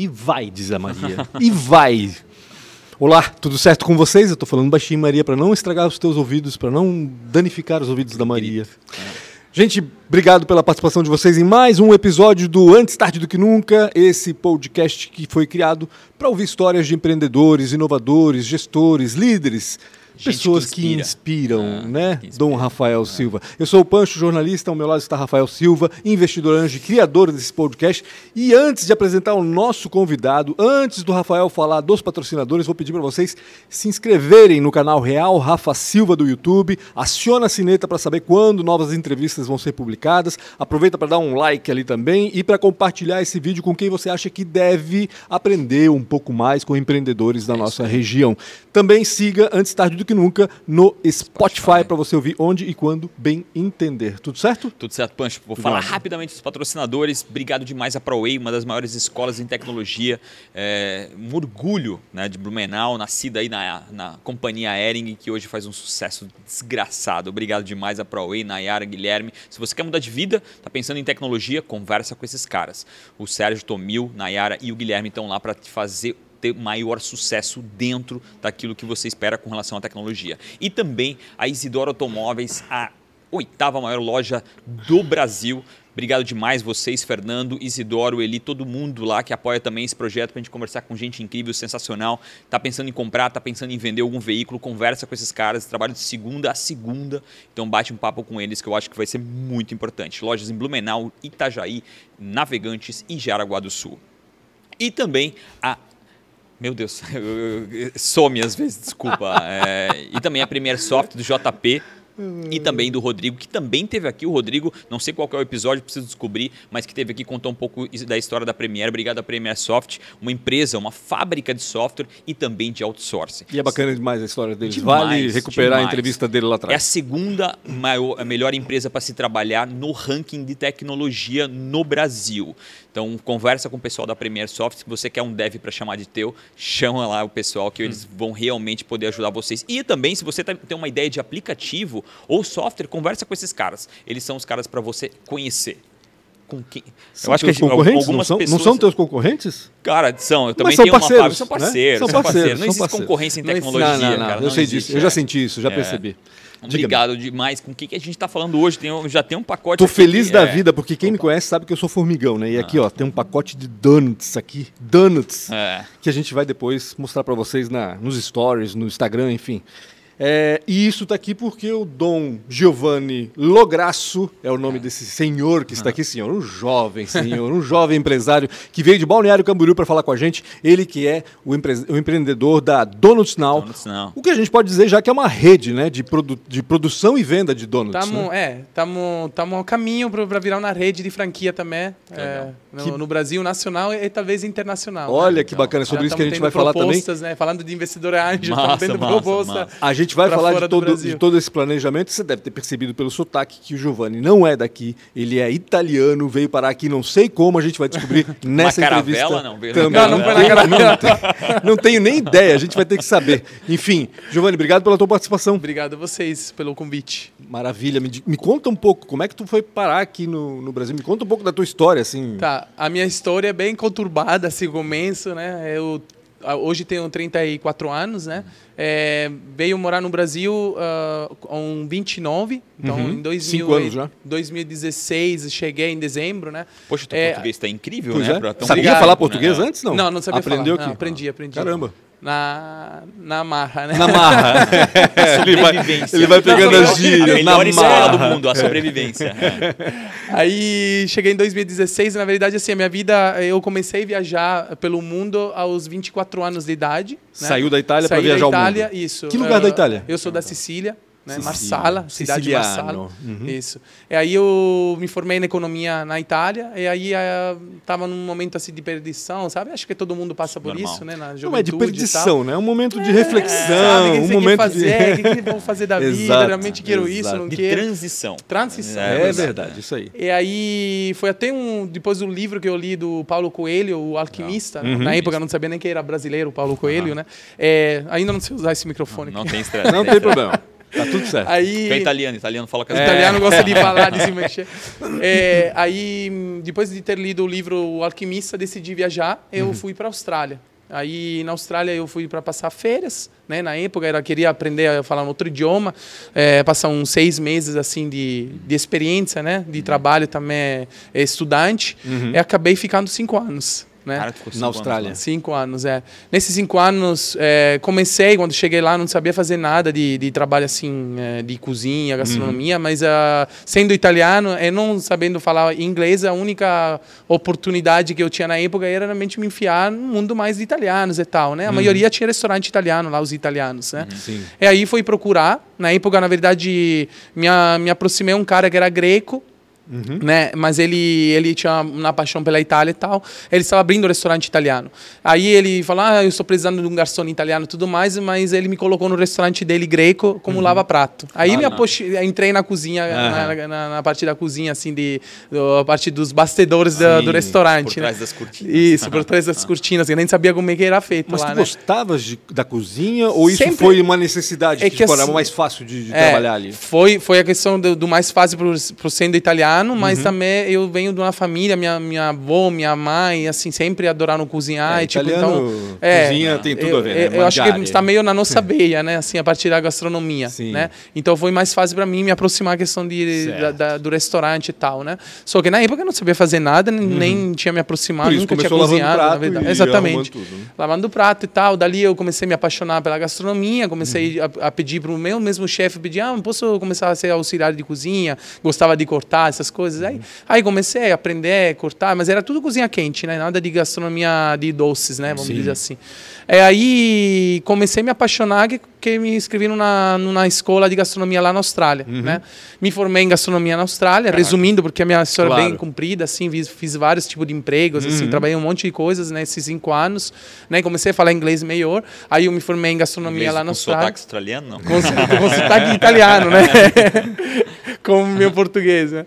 E vai, diz a Maria. e vai. Olá, tudo certo com vocês? Eu tô falando baixinho, Maria, para não estragar os teus ouvidos, para não danificar os ouvidos da Maria. Gente, obrigado pela participação de vocês em mais um episódio do Antes Tarde do Que Nunca, esse podcast que foi criado para ouvir histórias de empreendedores, inovadores, gestores, líderes pessoas que, que inspiram, ah, né? Que inspira. Dom Rafael ah. Silva. Eu sou o Pancho, jornalista, ao meu lado está Rafael Silva, investidor anjo e criador desse podcast. E antes de apresentar o nosso convidado, antes do Rafael falar dos patrocinadores, vou pedir para vocês se inscreverem no canal Real Rafa Silva do YouTube, aciona a sineta para saber quando novas entrevistas vão ser publicadas, aproveita para dar um like ali também e para compartilhar esse vídeo com quem você acha que deve aprender um pouco mais com empreendedores da é nossa região. Também siga antes tarde do que nunca no Spotify para você ouvir onde e quando bem entender. Tudo certo? Tudo certo, Pancho. Vou Tudo falar rapidamente dos patrocinadores. Obrigado demais a ProWay, uma das maiores escolas em tecnologia. É, um orgulho né, de Blumenau, nascida aí na, na companhia Ering, que hoje faz um sucesso desgraçado. Obrigado demais a ProWay, Nayara, Guilherme. Se você quer mudar de vida, tá pensando em tecnologia, conversa com esses caras. O Sérgio Tomil, Nayara e o Guilherme estão lá para te fazer ter maior sucesso dentro daquilo que você espera com relação à tecnologia. E também a Isidoro Automóveis, a oitava maior loja do Brasil. Obrigado demais vocês, Fernando, Isidoro, Eli, todo mundo lá que apoia também esse projeto para a gente conversar com gente incrível, sensacional. Tá pensando em comprar, tá pensando em vender algum veículo, conversa com esses caras, trabalho de segunda a segunda. Então bate um papo com eles que eu acho que vai ser muito importante. Lojas em Blumenau, Itajaí, Navegantes e Jaraguá do Sul. E também a meu Deus, some às vezes, desculpa. É, e também a Premiere Soft do JP, e também do Rodrigo, que também teve aqui. O Rodrigo, não sei qual é o episódio, preciso descobrir, mas que teve aqui contou um pouco da história da Premiere. Obrigado à Premiere Soft, uma empresa, uma fábrica de software e também de outsourcing. E é bacana demais a história deles. Demais, vale recuperar demais. a entrevista dele lá atrás. É a segunda maior, a melhor empresa para se trabalhar no ranking de tecnologia no Brasil. Então, conversa com o pessoal da Premiere Soft. Se você quer um dev para chamar de teu, chama lá o pessoal que hum. eles vão realmente poder ajudar vocês. E também, se você tá, tem uma ideia de aplicativo ou software, conversa com esses caras. Eles são os caras para você conhecer. Com quem? São eu acho que concorrentes algumas não são, pessoas... não são teus concorrentes? Cara, são. Eu também são tenho parceiros, uma fábrica, são parceiros, né? são parceiros. Não existe concorrência em tecnologia, não, não, não. Cara, eu sei disso. Eu já senti isso, já é. percebi. Obrigado demais. Com o que, que a gente está falando hoje? Tem, já tem um pacote. Tô feliz que, da é... vida, porque quem Opa. me conhece sabe que eu sou formigão, né? E aqui, ó, tem um pacote de donuts aqui. Donuts. É. Que a gente vai depois mostrar para vocês na, nos stories, no Instagram, enfim. É, e isso está aqui porque o Dom Giovanni Lograsso é o nome é. desse senhor que está aqui, senhor, um jovem senhor, um jovem empresário que veio de Balneário Camboriú para falar com a gente. Ele que é o, empre o empreendedor da Donuts Now, Donuts Now, O que a gente pode dizer já que é uma rede né, de, produ de produção e venda de donuts. Tamo, né? É, estamos ao caminho para virar uma rede de franquia também. É, no, que... no, Brasil, nacional e, talvez internacional. Olha né? que bacana, é sobre isso que a gente vai falar também. Né? Falando de investidor anjo, estamos tendo massa, proposta. Massa. A gente vai falar de todo, de todo esse planejamento. Você deve ter percebido pelo sotaque que o Giovanni não é daqui. Ele é italiano, veio parar aqui, não sei como, a gente vai descobrir nessa entrevista. Não, também. Não, não, foi na caravela. Não, não tenho nem ideia, a gente vai ter que saber. Enfim, Giovanni, obrigado pela tua participação. Obrigado a vocês pelo convite. Maravilha. Me, me conta um pouco, como é que tu foi parar aqui no, no Brasil? Me conta um pouco da tua história, assim. Tá, a minha história é bem conturbada, assim, começo, né? Eu hoje tenho 34 anos, né? É, veio morar no Brasil uh, com 29, então uhum. em 2000, anos já. 2016 cheguei em dezembro, né? Poxa, o é, português está incrível, né? É. Sabia falar português né? antes, não? Não, não sabia Aprendeu falar. Aqui? Não, aprendi, aprendi. Caramba na, na marra, né? Na marra. ele, vai, ele vai pegando as gírias. A melhor escola do mundo, a sobrevivência. Aí cheguei em 2016, na verdade, assim, a minha vida, eu comecei a viajar pelo mundo aos 24 anos de idade. Né? Saiu da Itália para viajar da Itália, ao mundo. isso. Que lugar uh, da Itália? Eu sou da Sicília né? Marsala, cidade de Marsala. Uhum. Isso. E aí eu me formei na economia na Itália, e aí estava eh, num momento assim de perdição, sabe? Acho que todo mundo passa por Normal. isso, né? Na Não é de perdição, né? É um momento de reflexão, é, um momento fazer, de... o que, que vou fazer da vida, realmente quero exato. isso, não de quero. transição. Transição. É, é verdade, isso aí. E aí foi até um depois do livro que eu li do Paulo Coelho, o alquimista. Uhum. Na época eu não sabia nem que era brasileiro, Paulo Coelho, uhum. né? É, ainda não sei usar esse microfone. Não, não tem estresse. Não tem problema. Tá tudo certo. Aí, é italiano, italiano fala com o italiano gosta de falar, de se mexer. É, aí, depois de ter lido o livro O Alquimista, decidi viajar. Eu uhum. fui para a Austrália. Aí na Austrália eu fui para passar férias, né? Na época eu queria aprender a falar um outro idioma, é, passar uns seis meses assim de, de experiência, né? De trabalho também é, estudante. Uhum. E acabei ficando cinco anos né? Cara, na Austrália. Anos, cinco anos, é. Nesses cinco anos, é, comecei, quando cheguei lá, não sabia fazer nada de, de trabalho assim, é, de cozinha, gastronomia, uhum. mas uh, sendo italiano e não sabendo falar inglês, a única oportunidade que eu tinha na época era realmente me enfiar no mundo mais de italianos e tal, né? A uhum. maioria tinha restaurante italiano lá, os italianos, né? Uhum. E aí fui procurar. Na época, na verdade, me, me aproximei um cara que era greco, Uhum. Né? Mas ele, ele tinha uma paixão pela Itália e tal. Ele estava abrindo um restaurante italiano. Aí ele falou: Ah, eu estou precisando de um garçom italiano e tudo mais, mas ele me colocou no restaurante dele greco como uhum. lava-prato. Aí ah, me aposti, entrei na cozinha, uhum. na, na, na, parte da cozinha, assim, de, do, a parte dos bastidores Sim, do, do, restaurante. Por trás né? das cortinas. Isso, por trás das ah. cortinas. Eu nem sabia como é que era feito. Mas lá, tu né? gostavas de, da cozinha ou isso Sempre... foi uma necessidade? É que, que tipo, assim, mais fácil de, de é, trabalhar ali? Foi, foi a questão do, do mais fácil para sendo italiano, mas uhum. também eu venho de uma família, minha, minha avó, minha mãe, assim, sempre adoraram cozinhar. É, e, tipo, então, é, cozinha tem tudo eu, a ver, né? Eu, acho que está meio na nossa veia, né? Assim, a partir da gastronomia, Sim. né? Então foi mais fácil para mim me aproximar a questão de, da, da, do restaurante e tal, né? Só que na época eu não sabia fazer nada, uhum. nem tinha me aproximado, nunca tinha cozinhado, na verdade. Exatamente. Tudo, né? Lavando prato e tal. Dali eu comecei a me apaixonar pela gastronomia, comecei uhum. a, a, pedir para o meu mesmo chefe, pedir, ah, posso começar a ser auxiliar de cozinha? Gostava de cortar essas coisas. Aí, aí comecei a aprender a cortar, mas era tudo cozinha quente, né? Nada de gastronomia de doces, né? Vamos Sim. dizer assim. É, aí comecei a me apaixonar que, que me inscrevi numa, numa escola de gastronomia lá na Austrália, uhum. né? Me formei em gastronomia na Austrália, Caraca. resumindo, porque a minha história claro. é bem comprida, assim, fiz, fiz vários tipos de empregos, assim, uhum. assim, trabalhei um monte de coisas nesses cinco anos, né? Comecei a falar inglês melhor, aí eu me formei em gastronomia inglês lá na Austrália. Com sotaque australiano, não? Com, com sotaque italiano, né? como meu português. Né?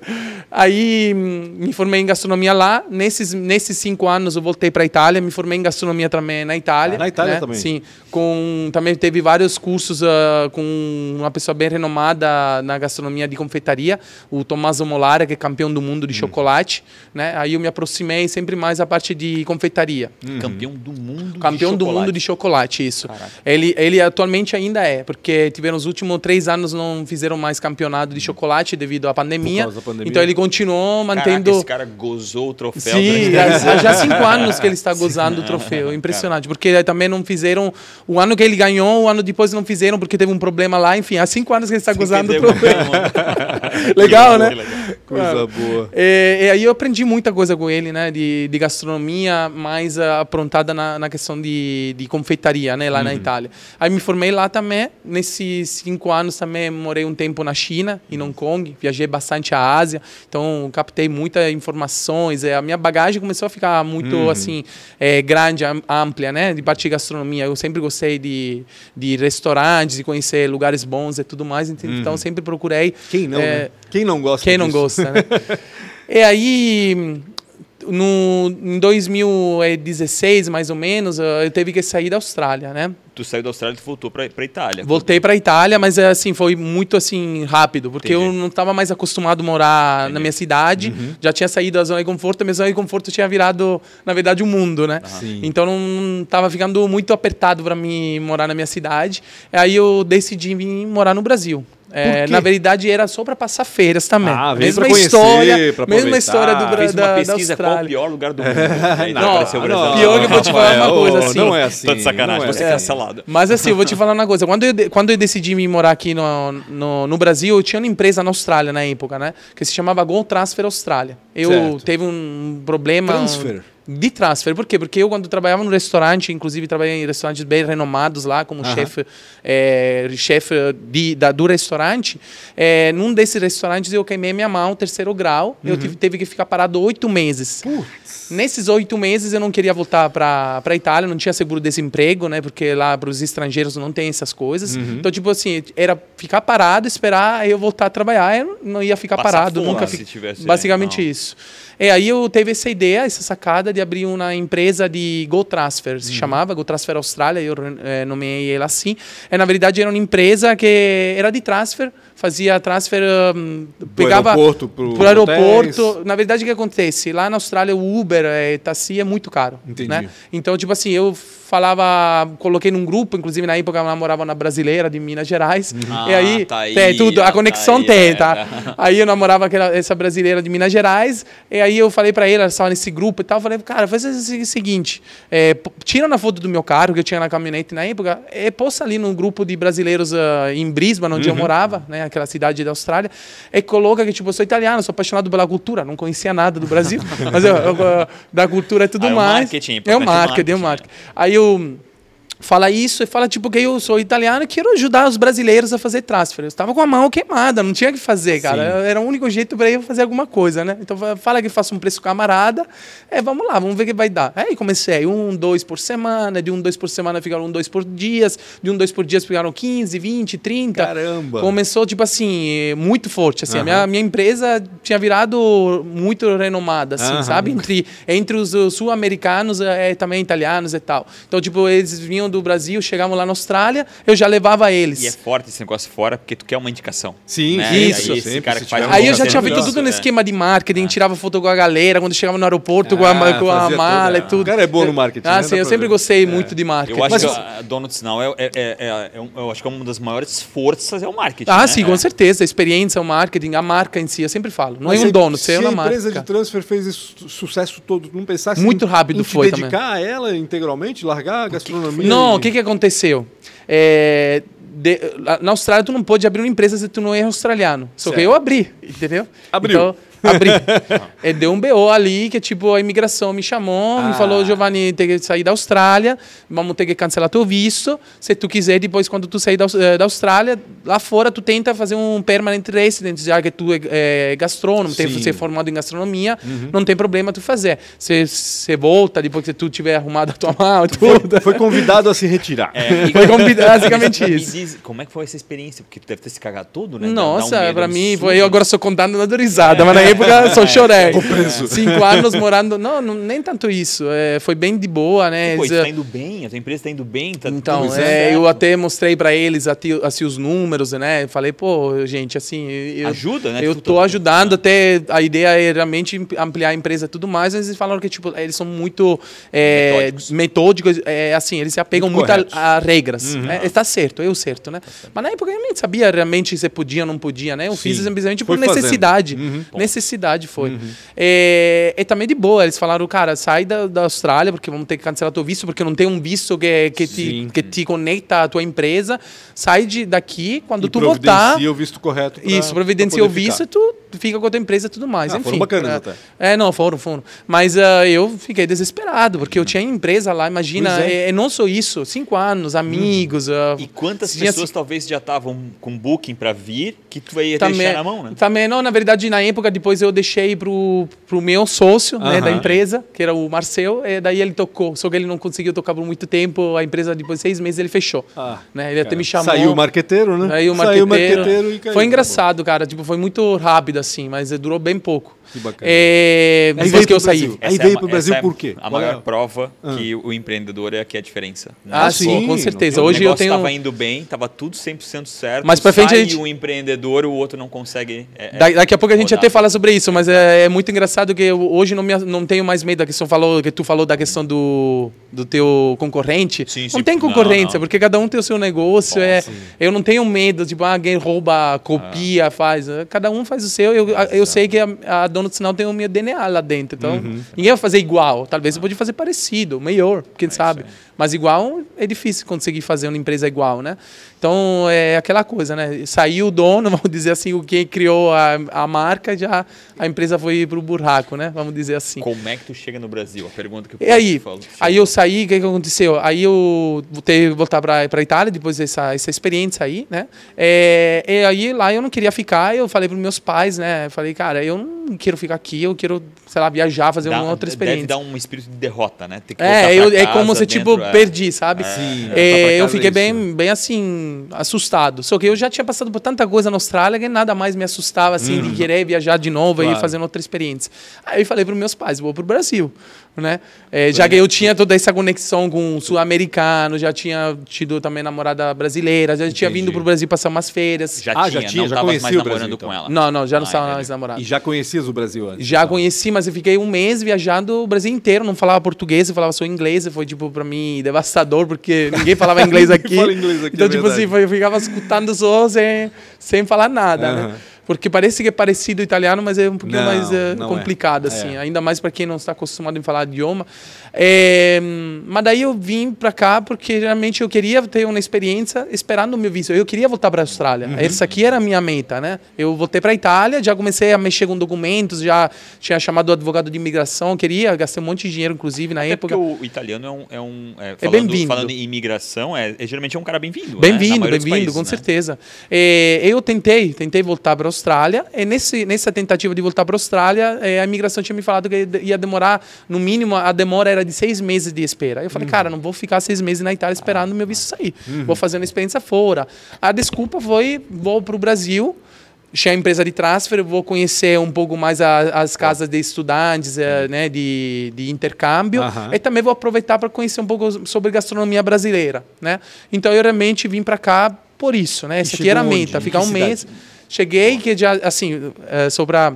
Aí me formei em gastronomia lá. Nesses, nesses cinco anos eu voltei para a Itália. Me formei em gastronomia também na Itália. Ah, na Itália né? também? Sim. Com, também teve vários cursos uh, com uma pessoa bem renomada na gastronomia de confeitaria, o Tommaso Molara, que é campeão do mundo de hum. chocolate. Né? Aí eu me aproximei sempre mais a parte de confeitaria. Hum. Campeão do mundo Campeão do mundo de chocolate, isso. Ele, ele atualmente ainda é, porque tiveram os últimos três anos não fizeram mais campeonato de chocolate devido à pandemia. pandemia. Então ele continuou mantendo. Caraca, esse cara gozou o troféu. Sim, já, já há cinco anos que ele está gozando Sim. o troféu. Impressionante. Porque também não fizeram. O ano que ele ganhou, o ano depois não fizeram porque teve um problema lá. Enfim, há cinco anos que ele está Sim, gozando o troféu. legal, né? Coisa boa. E, e, aí eu aprendi muita coisa com ele, né? De, de gastronomia mais uh, aprontada na, na questão de, de confeitaria, né? Lá uhum. na Itália. Aí me formei lá também. Nesses cinco anos também morei um tempo na China, em Hong Kong viajei bastante a Ásia, então captei muitas informações. É, a minha bagagem começou a ficar muito uhum. assim é, grande, ampla, né? De parte de gastronomia. Eu sempre gostei de, de restaurantes, de conhecer lugares bons e tudo mais. Então uhum. sempre procurei. Quem não? É, né? Quem não gosta? Quem disso? não gosta? Né? e aí no, em 2016, mais ou menos, eu teve que sair da Austrália, né? Tu saiu da Austrália e voltou para a Itália. Voltei para a Itália, mas assim foi muito assim rápido, porque Entendi. eu não estava mais acostumado a morar Entendi. na minha cidade. Uhum. Já tinha saído da zona de conforto, a minha zona de conforto tinha virado, na verdade, o um mundo, né? Uhum. Então não estava ficando muito apertado para mim morar na minha cidade. Aí eu decidi vir morar no Brasil. É, na verdade, era só para passar feiras também. Ah, mesma conhecer, história, mesma história do Brasil. da, pesquisa da qual o pior lugar do mundo. Aí não, não, pior que eu vou te falar uma coisa assim. Não é assim. Tô de sacanagem, você é cancelado. Mas assim, eu vou te falar uma coisa. Quando eu, quando eu decidi me morar aqui no, no, no, Brasil, eu tinha uma empresa na Austrália na época, né? Que se chamava Go Transfer Austrália. Eu certo. teve um problema. Transfer? De transfer. Por quê? Porque eu, quando trabalhava no restaurante, inclusive trabalhei em restaurantes bem renomados lá, como chefe é, chef da, do restaurante, é, num desses restaurantes eu queimei minha mão, terceiro grau, uhum. eu tive, teve que ficar parado oito meses. Nesses oito meses eu não queria voltar para a Itália, não tinha seguro-desemprego, né? Porque lá para os estrangeiros não tem essas coisas. Uhum. Então, tipo assim, era ficar parado, esperar eu voltar a trabalhar, eu não ia ficar Passar parado, fome, nunca. Fi... Basicamente isso. isso. E aí eu teve essa ideia, essa sacada de abrir uma empresa de Go Transfer, se uhum. chamava Go Transfer Austrália, eu é, nomeei ela assim. E na verdade era uma empresa que era de transfer, fazia transfer, um, pegava aeroporto pro, pro aeroporto. Hotéis. Na verdade, o que acontece? Lá na Austrália, o Uber, é, taxi é muito caro. Entendi. Né? Então, tipo assim, eu falava, coloquei num grupo, inclusive na época eu namorava na brasileira de Minas Gerais. Ah, e aí, tá aí tem tudo, a conexão tá tem, tá? É. Aí eu namorava aquela, essa brasileira de Minas Gerais, e aí eu falei para ela estava nesse grupo e tal, eu falei, cara, faz o seguinte, é, tira uma foto do meu carro que eu tinha na caminhonete na época, e posta ali no grupo de brasileiros uh, em Brisbane, onde uhum. eu morava, né, aquela cidade da Austrália, e coloca que, tipo, eu sou italiano, sou apaixonado pela cultura, não conhecia nada do Brasil, mas eu, eu, da cultura e tudo ah, mais. É o marketing, é o marketing, é o marketing. Aí eu eu fala isso e fala tipo que eu sou italiano e quero ajudar os brasileiros a fazer transfer. Eu estava com a mão queimada, não tinha que fazer, cara. Sim. Era o único jeito para eu fazer alguma coisa, né? Então fala que faço um preço camarada, é, vamos lá, vamos ver o que vai dar. Aí comecei, um, dois por semana, de um, dois por semana ficaram um, dois por dias, de um, dois por dias ficaram 15, 20, 30. Caramba! Começou, tipo assim, muito forte, assim. Uhum. A minha, minha empresa tinha virado muito renomada, assim, uhum. sabe? Entre, entre os sul-americanos e é, também italianos e tal. Então, tipo, eles vinham do Brasil, chegavam lá na Austrália, eu já levava eles. E é forte esse negócio fora, porque tu quer uma indicação. Sim, né? isso. Aí, esse cara que faz aí eu já tinha feito tudo no esquema de marketing, ah. tirava foto com a galera, quando chegava no aeroporto ah, com a, com a mala tudo. e tudo. O cara é bom no marketing. Ah, né? sim, eu sempre gostei é. muito de marketing. Eu acho Mas, que a Donuts Now é, é, é, é, eu acho que é uma das maiores forças é o marketing. Ah, né? sim, com certeza. A experiência, o marketing, a marca em si, eu sempre falo. Não Mas é um dono, você é uma marca. a empresa de transfer fez esse sucesso todo, não pensasse Muito rápido em foi dedicar a ela integralmente, largar a gastronomia? Não, o que, que aconteceu? É, de, na Austrália, tu não pode abrir uma empresa se tu não é australiano. Só certo. que eu abri, entendeu? Abriu. Então, abri. e deu um BO ali que, tipo, a imigração me chamou, ah. me falou, Giovanni, tem que sair da Austrália, vamos ter que cancelar teu visto. Se tu quiser, depois, quando tu sair da, eh, da Austrália, lá fora, tu tenta fazer um permanent resident, já que tu é, é gastrônomo, tem que ser formado em gastronomia, uhum. não tem problema tu fazer. Você volta depois que tu tiver arrumado a tua mala, tudo. Foi, foi convidado a se retirar. É, foi convidado, basicamente isso. Diz, como é que foi essa experiência? Porque tu deve ter se cagado tudo, né? Nossa, um pra mim, foi, eu agora sou contando na dorizada, mas na época só chorei. Cinco anos morando. Não, não, nem tanto isso. É, foi bem de boa, né? Pô, tá indo bem, a tua empresa tá indo bem, tá Então, é, eu até mostrei para eles assim, os números, né? Falei, pô, gente, assim. Eu, Ajuda, né? Eu tô ajudando, até a ideia é realmente ampliar a empresa e tudo mais, mas eles falaram que, tipo, eles são muito é, metódicos. metódicos é, assim, eles se apegam muito, muito a, a, regras. Uhum. Né? Está certo, eu certo, né? Tá certo. Mas na época eu nem sabia realmente se podia ou não podia, né? Eu Sim. fiz simplesmente por necessidade. Uhum. Necessidade verdade foi. Uhum. É, e também de boa, eles falaram, cara, sai da, da Austrália, porque vamos ter que cancelar teu visto, porque não tem um visto que, que, te, que te conecta à tua empresa. Sai de, daqui, quando e tu voltar. o visto correto. Pra, isso, providencia o visto, tu fica com a tua empresa e tudo mais. Ah, Enfim. Foram bacanas é, até. É, não, foram, foram. Mas uh, eu fiquei desesperado, porque eu tinha empresa lá, imagina, é. é. não só isso, cinco anos, amigos. Hum. Uh, e quantas pessoas assim, talvez já estavam com booking para vir que tu ia também, deixar na mão, né? Também, não, na verdade, na época, depois eu deixei pro, pro meu sócio, uh -huh. né, da empresa, que era o Marcel, e daí ele tocou, só que ele não conseguiu tocar por muito tempo, a empresa, depois de seis meses, ele fechou. Ah, né? Ele cara. até me chamou. Saiu o marqueteiro, né? Saiu o marqueteiro. Saiu o marqueteiro e caiu. Foi engraçado, cara, tipo, foi muito rápido, assim, mas durou bem pouco. Que bacana. É, aí depois que eu saí. Aí veio para o Brasil é por quê? A maior é? prova ah. que o empreendedor é aqui a diferença. Ah, sim, com certeza. Hoje eu tenho. estava indo bem, estava tudo 100% certo. Mas para frente a gente. um empreendedor, o outro não consegue. É, é daqui a pouco a gente até fala sobre isso, mas é, é, muito engraçado que eu hoje não, me, não tenho mais medo da questão falou que tu falou da questão do, do teu concorrente. Sim, sim, não tem concorrência, não, não. porque cada um tem o seu negócio. Bom, é, eu não tenho medo, tipo, ah, alguém rouba, copia, ah. faz. Cada um faz o seu. Eu, eu sei que a, a dona do sinal tem o meu DNA lá dentro. Então, uhum. ninguém vai fazer igual. Talvez você pode fazer parecido, melhor, quem é sabe. Mas igual é difícil conseguir fazer uma empresa igual, né? Então é aquela coisa, né? Saiu o dono, vamos dizer assim, o quem criou a, a marca, já a empresa foi para o buraco, né? Vamos dizer assim. Como é que tu chega no Brasil? A pergunta que eu e aí, falo, aí eu saí, o que, que aconteceu? Aí eu voltei voltar para a Itália depois dessa essa experiência aí, né? É, e aí lá eu não queria ficar, eu falei para meus pais, né? Eu falei, cara, eu não quero ficar aqui, eu quero, sei lá, viajar, fazer Dá- uma outra experiência. Deve dar um espírito de derrota, né? É, eu, é como se, tipo, é. perdi, sabe? Sim, É, pra eu fiquei é isso. bem, bem, assim, assustado. Só que eu já tinha passado por tanta coisa na Austrália que nada mais me assustava, assim, de querer viajar de novo Claro. e fazer outra experiência. Aí eu falei para meus pais, vou pro Brasil, né? É, já que eu tinha toda essa conexão com o sul-americano, já tinha tido também namorada brasileira, já tinha Entendi. vindo pro Brasil passar umas feiras. Já Ah, tinha, já tinha, não já tava conhecia mais o namorando Brasil, então. com ela. Não, não, já não Ah, estava entendi. mais namorado. E já conhecias o Brasil antes? Já então? conheci, mas eu fiquei um mês viajando o Brasil inteiro, não falava português, eu falava só inglês, e foi tipo para mim devastador porque ninguém falava inglês aqui. fala inglês aqui, então é tipo verdade. assim, eu ficava escutando só sem, sem falar nada, né? Porque parece que é parecido ao italiano, mas é um pouquinho Não, mais eh, é. complicado assim, É. ainda mais para quem não está acostumado em falar idioma. É, mas daí eu vim para cá porque realmente eu queria ter uma experiência esperando o meu visto. Eu queria voltar para a Austrália. Uhum. Essa aqui era a minha meta, né? Eu voltei para a Itália, já comecei a mexer com documentos, já tinha chamado o advogado de imigração, queria, gastei um monte de dinheiro, inclusive, na Até época. porque o italiano é um. É, um, é, É falando, bem-vindo. Falando em imigração, é, é- geralmente é um cara bem-vindo. né? Bem-vindo, dos bem-vindo, com né? certeza. É, eu tentei, tentei voltar para Austrália, e nesse, nessa tentativa de voltar para a Austrália, é, a imigração tinha me falado que ia demorar, no mínimo, a demora era de seis meses de espera. Eu Uhum. falei, cara, não vou ficar seis meses na Itália esperando o meu visto sair. Uhum. Vou fazer uma experiência fora. A desculpa foi, vou para o Brasil, tinha a empresa de transfer, vou conhecer um pouco mais a- as casas de estudantes, eh, né, de, de intercâmbio, Aham. e também vou aproveitar para conhecer um pouco sobre gastronomia brasileira, né? Então eu realmente vim para cá por isso, né? Essa aqui era a meta, ficar um cidade? Cheguei que já assim, eh, só para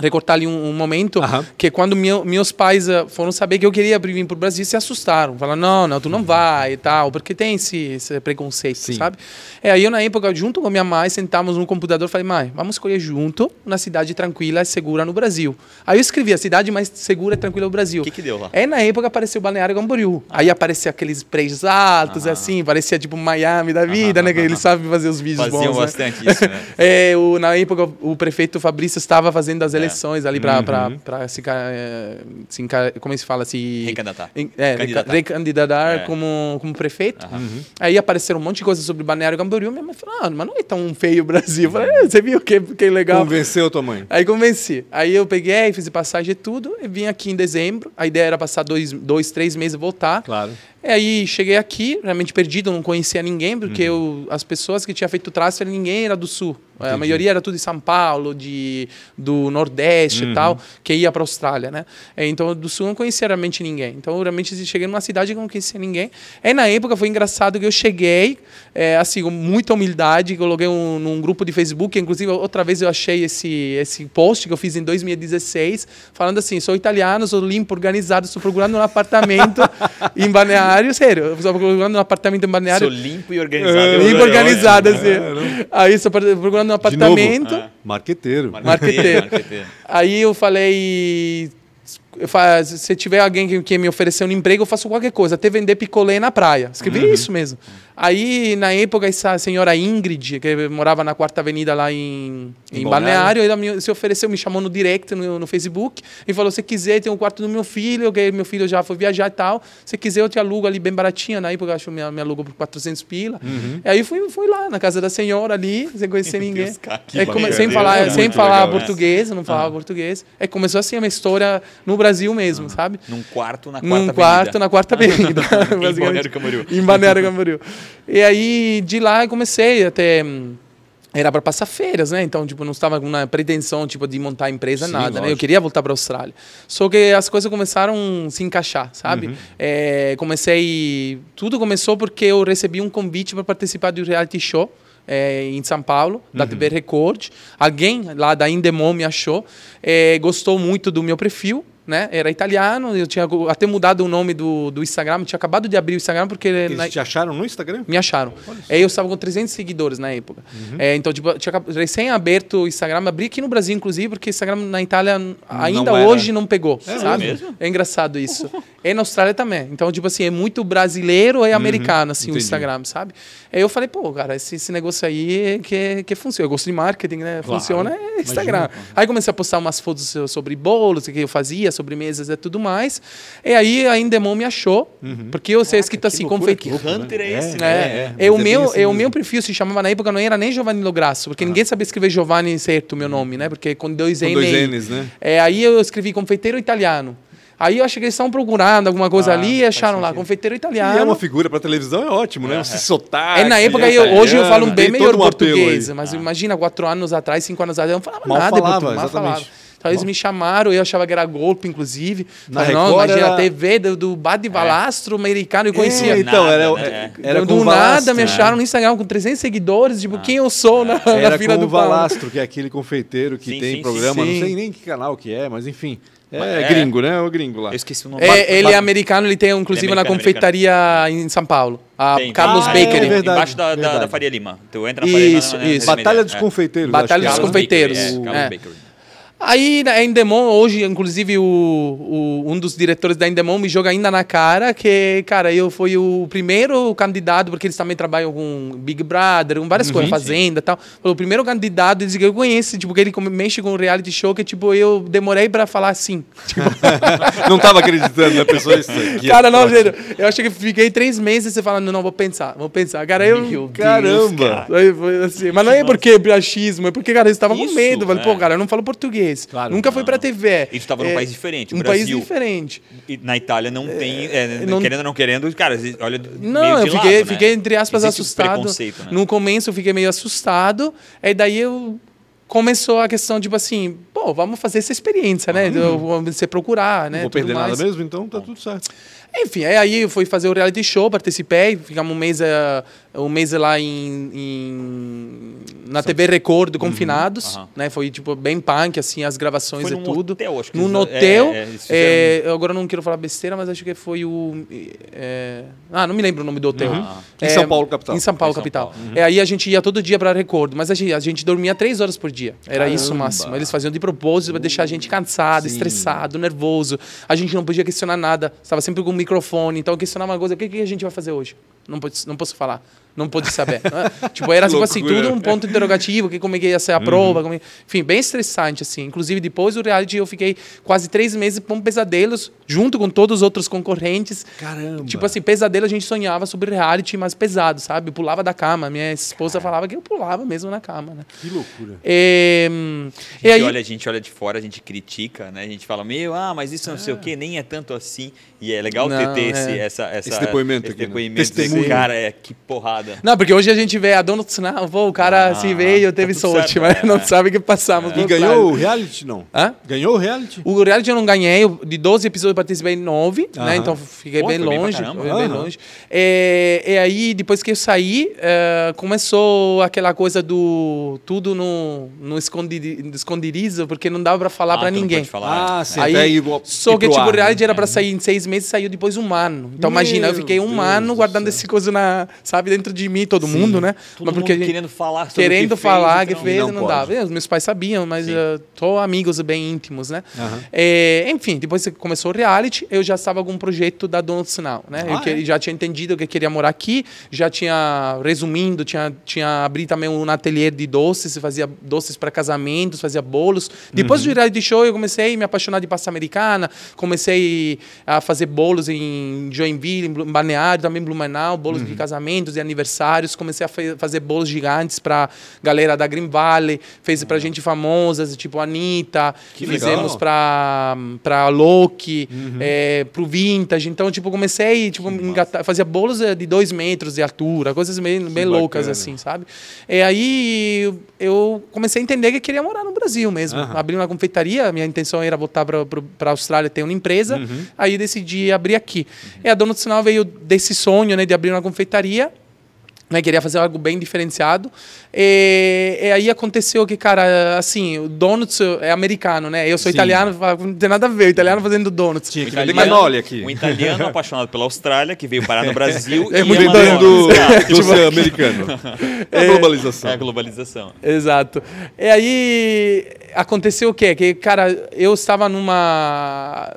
recortar ali um, um momento Aham. que quando meu, meus pais eh, foram saber que eu queria vir para o Brasil se assustaram falaram não não tu não vai e tal porque tem esse, esse preconceito Sim. sabe é, aí eu na época junto com minha mãe sentamos no computador falei mãe vamos escolher junto uma cidade tranquila e segura no Brasil aí eu escrevi a cidade mais segura e tranquila do Brasil O que que deu lá? é na época apareceu Balneário Camboriú. Aí aparecia aqueles prédios altos, Aham. assim, parecia tipo Miami da vida, Aham, né? Que eles sabem fazer os vídeos Faziam bons, né? bastante isso, né? É, o, na época, o prefeito Fabrício estava fazendo as eleições ali para Uhum. para se, é, se como se fala se Recandidatar. é, Candidatar. recandidatar É. como como prefeito. Aham. Aí apareceram um monte de coisas sobre Balneário Camboriú. Minha mãe falou: ah, mas não é tão feio o Brasil. Eu falei: "É, você viu que que legal? Convenceu tua mãe? Aí convenci. Aí eu peguei, fiz passagem e tudo, e vim aqui em dezembro. A ideia era passar dois, dois três meses e voltar. Claro. E aí cheguei aqui, realmente perdido, não conhecia ninguém, porque eu, as pessoas que tinham feito transfer, ninguém era do sul. A Entendi. maioria era tudo de São Paulo, de, do Nordeste e tal, que ia para a Austrália, né? É, Então, do sul não conhecia realmente ninguém. Então, realmente cheguei numa cidade que não conhecia ninguém. E na época foi engraçado que eu cheguei, é, assim, com muita humildade, coloquei um, num grupo de Facebook, inclusive outra vez eu achei esse, esse post que eu fiz em 2016, falando assim, sou italiano, sou limpo, organizado, estou procurando um apartamento em Balneário, sério, eu estou procurando um apartamento em Balneário. Sou limpo e organizado. É, Limpo, adorei. organizado, Ótimo. assim. Aí estou procurando um De apartamento. novo? Marqueteiro. Marqueteiro. marqueteiro. Aí eu falei. Se tiver alguém que, que me oferecer um emprego, eu faço qualquer coisa, até vender picolé na praia. Escrevi isso mesmo. Aí, na época, essa senhora Ingrid, que morava na Quarta Avenida lá em, Em em Balneário. Ela me, se ofereceu, me chamou no direct no, no Facebook e falou: se quiser, tem um quarto do meu filho, que meu filho já foi viajar e tal. Se quiser, eu te alugo ali bem baratinho. Na época, eu acho que me, me alugou por 400 pila. E aí fui, fui lá, na casa da senhora ali, sem conhecer ninguém. Deus, cara, É, come- sem falar, É sem falar legal, né? português, eu não falava português. É, começou assim a minha história no Brasil mesmo, sabe? Num quarto na quarta Num avenida. quarto na quarta avenida. Em. Balneário Camboriú. Em Balneário Camboriú. E aí, de lá, eu comecei até... hum, Era para passar férias, né? Então, tipo, não estava com uma pretensão, tipo, de montar empresa, Sim, nada, né? Eu queria voltar para a Austrália. Só que as coisas começaram a se encaixar, sabe? É, comecei... Tudo começou porque eu recebi um convite para participar de um reality show é, em São Paulo, da TV Record. Alguém lá da Indemon me achou, é, gostou muito do meu perfil, né? Era italiano, eu tinha até mudado o nome do, do Instagram, tinha acabado de abrir o Instagram porque Eles na- te acharam no Instagram? me acharam. Aí eu estava com 300 seguidores na época. É, então, tipo, tinha recém aberto o Instagram, abri aqui no Brasil, inclusive, porque Instagram na Itália ainda era. hoje não pegou, É sabe? mesmo? É engraçado isso. É na Austrália também. Então, tipo assim, é muito brasileiro e americano, assim, entendi. o Instagram, sabe? Aí eu falei, pô, cara, esse, esse negócio aí é que, que funciona. Eu gosto de marketing, né? Claro. Funciona é Instagram. Aí comecei a postar umas fotos sobre bolos, o que eu fazia, sobremesas e tudo mais. E aí a Indemon me achou, porque eu sei escrito assim, confeiteiro. que louco, Hunter é esse, É, né? é, o mas é meu, bem assim é o meu perfil se chamava na época não era nem Giovanni Lograsso, porque ninguém sabia escrever Giovanni certo o meu nome, né? Porque com dois Com N. dois Ns, né? É, aí eu escrevi confeiteiro italiano. Aí eu achei que eles estavam procurando alguma coisa Ah, ali e acharam lá, confeiteiro E italiano. é uma figura pra televisão, é ótimo, né? Você sotaque. É, na época, é eu, hoje eu falo bem melhor um português, mas imagina, quatro anos atrás, cinco anos atrás, eu não falava Mal nada falava, português, mal exatamente. falava. Então eles me chamaram, eu achava que era golpe, inclusive. Na Falei, não, imagina, era- a TV do, do Bade Valastro americano, eu conhecia. É, então, Nada, era, né? era do o nada Valastro, me né? acharam no Instagram com 300 seguidores, tipo, quem eu sou na, na Era fila com do o pão. Valastro, que é aquele confeiteiro que Sim, tem sim, programa, sim. não sei nem que canal que é, mas enfim. É, Mas é. gringo, né? É o gringo lá. Eu esqueci o nome. É, ele é americano, ele tem inclusive Ele é na americano, confeitaria em São Paulo. A Tem, Carlos Ah, tem. é Bakery. verdade, Embaixo da, da, verdade. da Faria Lima. Tu entra na Faria Lima. Isso, na- na- isso. na- Batalha é. dos Confeiteiros. Batalha dos que é. Confeiteiros. Bakery, é, Carlos É. Bakery. Aí na Endemon, hoje, inclusive, o, o- um dos diretores da Endemon me joga ainda na cara que, cara, eu fui o primeiro candidato, porque eles também trabalham com Big Brother, com várias coisas, Fazenda e tal. Foi o primeiro candidato que eu conheço, tipo, que ele mexe com reality show, que, tipo, eu demorei pra falar assim. Não tava acreditando na pessoa isso aqui. cara, não, gente, eu achei que fiquei três meses e falando, não, vou pensar, vou pensar. Cara, eu... Meu Deus, Caramba! cara. Aí foi assim, mas não é porque é achismo, é porque, cara, eles estavam com medo. Falei, é. pô, cara, eu não falo português. Claro. Nunca fui pra TV. E tu tava num É, país diferente, Um Brasil. país diferente. E na Itália não tem, é, não- querendo ou não querendo, cara, olha Não, meio de eu fiquei, lado, né? fiquei entre aspas, Existe assustado. né? No começo eu fiquei meio assustado. E daí eu começou a questão, tipo assim, pô, vamos fazer essa experiência, né? Vou você procurar, né? Não vou perder nada mais. mesmo, então tá tudo certo. Enfim, aí- aí eu fui fazer o reality show, participei, ficamos um mês, eh, um mês lá em, em- na TV Record, confinados, Aham. né? Foi tipo bem punk, assim, as gravações Foi e num tudo. hotel, acho que Num eles- hotel. é, é, eu agora não quero falar besteira, mas acho que foi o. eh, ah, não me lembro o nome do hotel. Uhum. Em Eh, São Paulo, capital. Em São Paulo, Em São capital. Paulo. É, aí a gente ia todo dia para Record, mas a gente, a gente dormia três horas por dia. Era isso o Caramba. máximo. Eles faziam de propósito para deixar a gente cansado, Sim. estressado, nervoso. A gente não podia questionar nada. Estava sempre com o microfone. Então eu questionava uma coisa: o que, que a gente vai fazer hoje? Não, não posso falar. Não pode saber. né? tipo, era tipo assim, tudo um ponto interrogativo, que como é que ia ser a prova. como é- Enfim, bem estressante, assim. Inclusive, depois do reality, eu fiquei quase três meses com pesadelos, junto com todos os outros concorrentes. Caramba. Tipo assim, pesadelo a gente sonhava sobre reality mais pesado, sabe? Eu pulava da cama. Minha esposa falava que eu pulava mesmo na cama, né? Que loucura. E, A e gente, aí, olha, a gente olha de fora, a gente critica, né? A gente fala, meu, ah, mas isso não sei o quê, nem é tanto assim. E é legal Não, ter, ter esse, é. essa, essa, Esse depoimento esse aqui, né? depoimento desse Testemunho. cara, é que porrada. Não, porque hoje a gente vê a dona do sinal, pô, o cara Ah, se veio, teve tá sorte, certo, mas é, não é. sabe o que passamos. E por ganhou o reality, não? Hã? Ganhou o reality? O reality eu não ganhei, de 12 episódios eu participei em 9, Aham. né? Então fiquei Pô, bem bem longe. bem Aham. longe. É, e aí, depois que eu saí, é, começou aquela coisa do tudo no, no esconderi- esconderizo, porque não dava pra falar Ah, pra ninguém. falar, Ah, é. sim. Aí, pro- só que, pro tipo, o reality né? era pra sair em seis meses, saiu depois um ano. Então, imagina, eu Meu fiquei um Deus ano do guardando esse coisa na, sabe, dentro de mim, todo mundo, né? Todo Mas mundo porque gente- querendo falar sobre querendo que falar fez, que então- fez, não não, dava. Os meus pais sabiam, mas Sim. tô amigos bem íntimos, né? Aham. É, enfim, depois que começou o reality, eu já estava com um projeto da Dona do Sinal, né? eu Ah, que- é? já tinha entendido que queria morar aqui, já tinha, resumindo, tinha, tinha abrir também um ateliê de doces, fazia doces para casamentos, fazia bolos. Depois Uhum. do reality show, eu comecei a me apaixonar de pasta americana, comecei a fazer bolos em Joinville, em Balneário, também em Blumenau, bolos Uhum. de casamentos e aniversários. Comecei a fa- fazer bolos gigantes para galera da Green Valley, fez para gente famosa, tipo a Anitta, Que fizemos legal. Uhum. pra, pra Loki, é, pro Vintage. Então, tipo, comecei, tipo, engatar, fazia bolos eh, de dois metros de altura, coisas bem, bem loucas, assim, sabe? E aí eu comecei a entender que queria morar no Brasil mesmo. Aham. Abri uma confeitaria, minha intenção era voltar pra, pra, pra Austrália ter uma empresa, Uhum. aí decidi abrir aqui. E a Dona do Sinal veio desse sonho, né, de abrir uma confeitaria, né, queria fazer algo bem diferenciado. E, e aí aconteceu que, cara, assim, o donuts é americano, né? Eu sou Sim. italiano, não tem nada a ver, o italiano fazendo donuts. Tinha que Italiano- vender canole aqui. Um italiano apaixonado pela Austrália, que veio parar no Brasil É e muito doido. do, donuts. do ser americano. É a globalização. É a globalização. Exato. E aí aconteceu o quê? Que, cara, eu estava numa.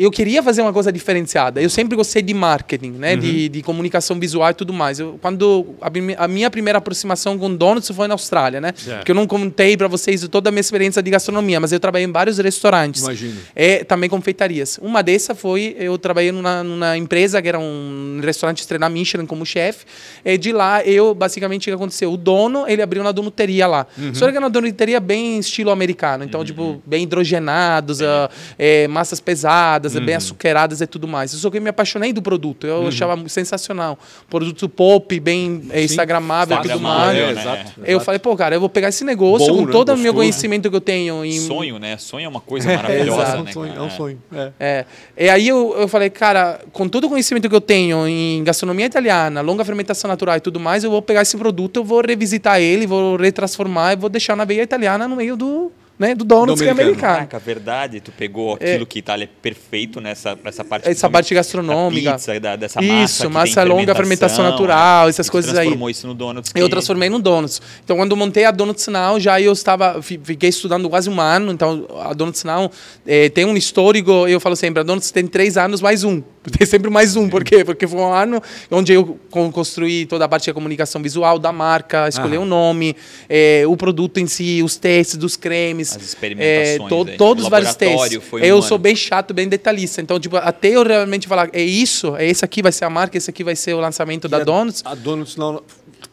Eu queria fazer uma coisa diferenciada. Eu sempre gostei de marketing, né? Uhum. De, de comunicação visual e tudo mais. Eu, quando a, a, minha primeira aproximação com donuts foi na Austrália, né? Yeah. Porque eu não contei para vocês toda a minha experiência de gastronomia, mas eu trabalhei em vários restaurantes. Imagino. E também confeitarias. Uma dessas foi, eu trabalhei numa, numa empresa que era um restaurante estrelar Michelin como chefe. E de lá, eu, basicamente, o que aconteceu? O dono, ele abriu uma donuteria lá. Uhum. Só que era uma donuteria bem estilo americano. Então, uhum. tipo, bem hidrogenados, uh, é, massas pesadas, uhum. bem açucaradas e tudo mais. Só que eu me apaixonei do produto. Eu uhum. achava sensacional. Produto pop, bem é, instagramável e tudo mais. É, né? exato, eu exato. falei, pô, cara, eu vou pegar esse negócio Bom, com né? todo o meu conhecimento que eu tenho. Em... Sonho, né? Sonho é uma coisa maravilhosa, é, né? Sonho, é um sonho. É. é. E aí eu, eu falei, cara, com todo o conhecimento que eu tenho em gastronomia italiana, longa fermentação natural e tudo mais, eu vou pegar esse produto, eu vou revisitar ele, vou retransformar e vou deixar na veia italiana no meio do, né, do Donuts, que é americano. Caraca, verdade, tu pegou aquilo é, que Itália é perfeito nessa, nessa parte Essa parte gastronômica. Da pizza, da, dessa massa Isso, massa longa, fermentação natural, essas coisas aí. transformou isso no Donuts. Eu transformei no Donuts. Então, quando eu montei a Donuts Now, já eu estava, fiquei estudando quase um ano, então a Donuts Now eh, tem um histórico, eu falo sempre, a Donuts tem três anos mais um. Tem sempre mais um, por quê? Porque foi um ano onde eu construí toda a parte da comunicação visual da marca, escolher o um nome, eh, o produto em si, os testes dos cremes. As experimentações. É, to, todos os vários testes. eu um sou bem chato, bem detalhista. Então, tipo, até eu realmente falar, é isso, é esse aqui vai ser a marca, esse aqui vai ser o lançamento e da Donuts. A Donuts não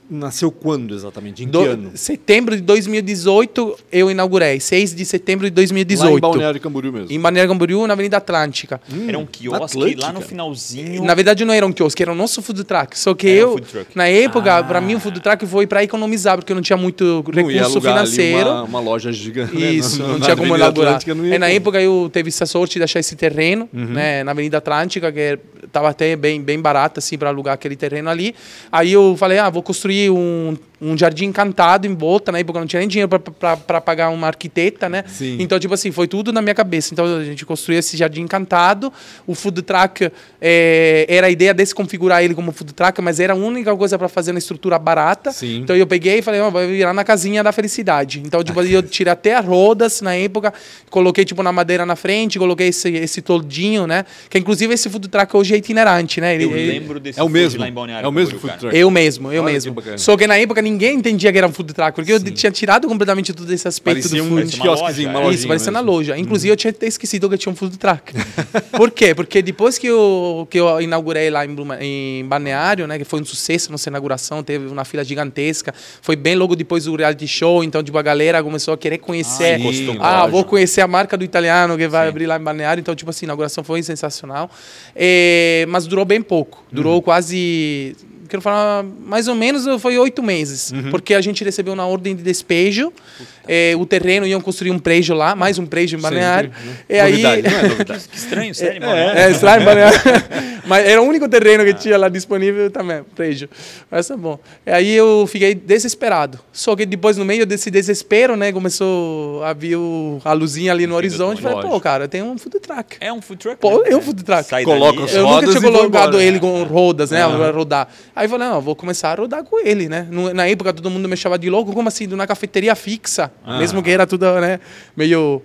nasceu quando exatamente? Em Do, que ano? Setembro de 2018 eu inaugurei. 6 de setembro de 2018. Lá em Balneário Camboriú mesmo. Em Balneário Camboriú, na Avenida Atlântica. Hum, era um quiosque Atlântica. lá no finalzinho. Na verdade não era um quiosque, era o nosso food truck. Só que era eu, um na época, ah. para mim o food truck foi para economizar, porque eu não tinha muito recurso financeiro. Uma, uma, loja gigante. Isso, né? não, não tinha como inaugurar. E na época eu teve essa sorte de achar esse terreno, uhum. né, na Avenida Atlântica, que estava até bem, bem barato assim para alugar aquele terreno ali. Aí eu falei, ah, vou construir um um jardim encantado em volta, na época não tinha nem dinheiro para pagar uma arquiteta, né? Sim. Então, tipo assim, foi tudo na minha cabeça. Então, a gente construiu esse jardim encantado. O food truck é, era a ideia de configurar ele como food truck, mas era a única coisa para fazer na estrutura barata. Sim. Então, eu peguei e falei, oh, vai virar na casinha da felicidade. Então, tipo, eu tirei até as rodas na época, coloquei, tipo, na madeira na frente, coloquei esse, esse toldinho, né? Que, inclusive, esse food truck hoje é itinerante, né? Ele, eu lembro desse é o mesmo. lá em Balneário. É o mesmo food truck. Eu mesmo, eu Olha mesmo. Só que na época ninguém entendia que era um food truck, porque Sim. eu tinha tirado completamente todo esse aspecto parecia do food. Um quiosquezinho, uma Isso, parecia na loja. Inclusive, uhum. eu tinha até esquecido que tinha um food truck. Por quê? Porque depois que eu, que eu inaugurei lá em, em Balneário, né, que foi um sucesso nossa inauguração, teve uma fila gigantesca, foi bem logo depois do reality show, então, tipo, a galera começou a querer conhecer. Ah, ah vou conhecer a marca do italiano que vai Sim. abrir lá em Balneário, então, tipo assim, a inauguração foi sensacional. É, mas durou bem pouco, durou uhum. quase quero falar, mais ou menos foi oito meses, uhum. porque a gente recebeu na ordem de despejo, é, o terreno iam construir um prédio lá, mais um prédio em Balneário. E aí, não é novidade. que estranho, sério, é, é, estranho, Balneário. Mas era o único terreno que tinha lá disponível também, prédio. Mas tá bom. E aí eu fiquei desesperado. Só que depois, no meio desse desespero, né, começou a vir a luzinha ali no horizonte. Falei, pô, cara, tem um food truck. É um food truck? Pô, né? é um food truck. Sai Coloca os Eu nunca tinha colocado ele com rodas, né, uhum. rodar. Aí falei, não, vou começar a rodar com ele, né? Na época todo mundo me chamava de louco, como assim? Na cafeteria fixa. Ah. Mesmo que era tudo, né, meio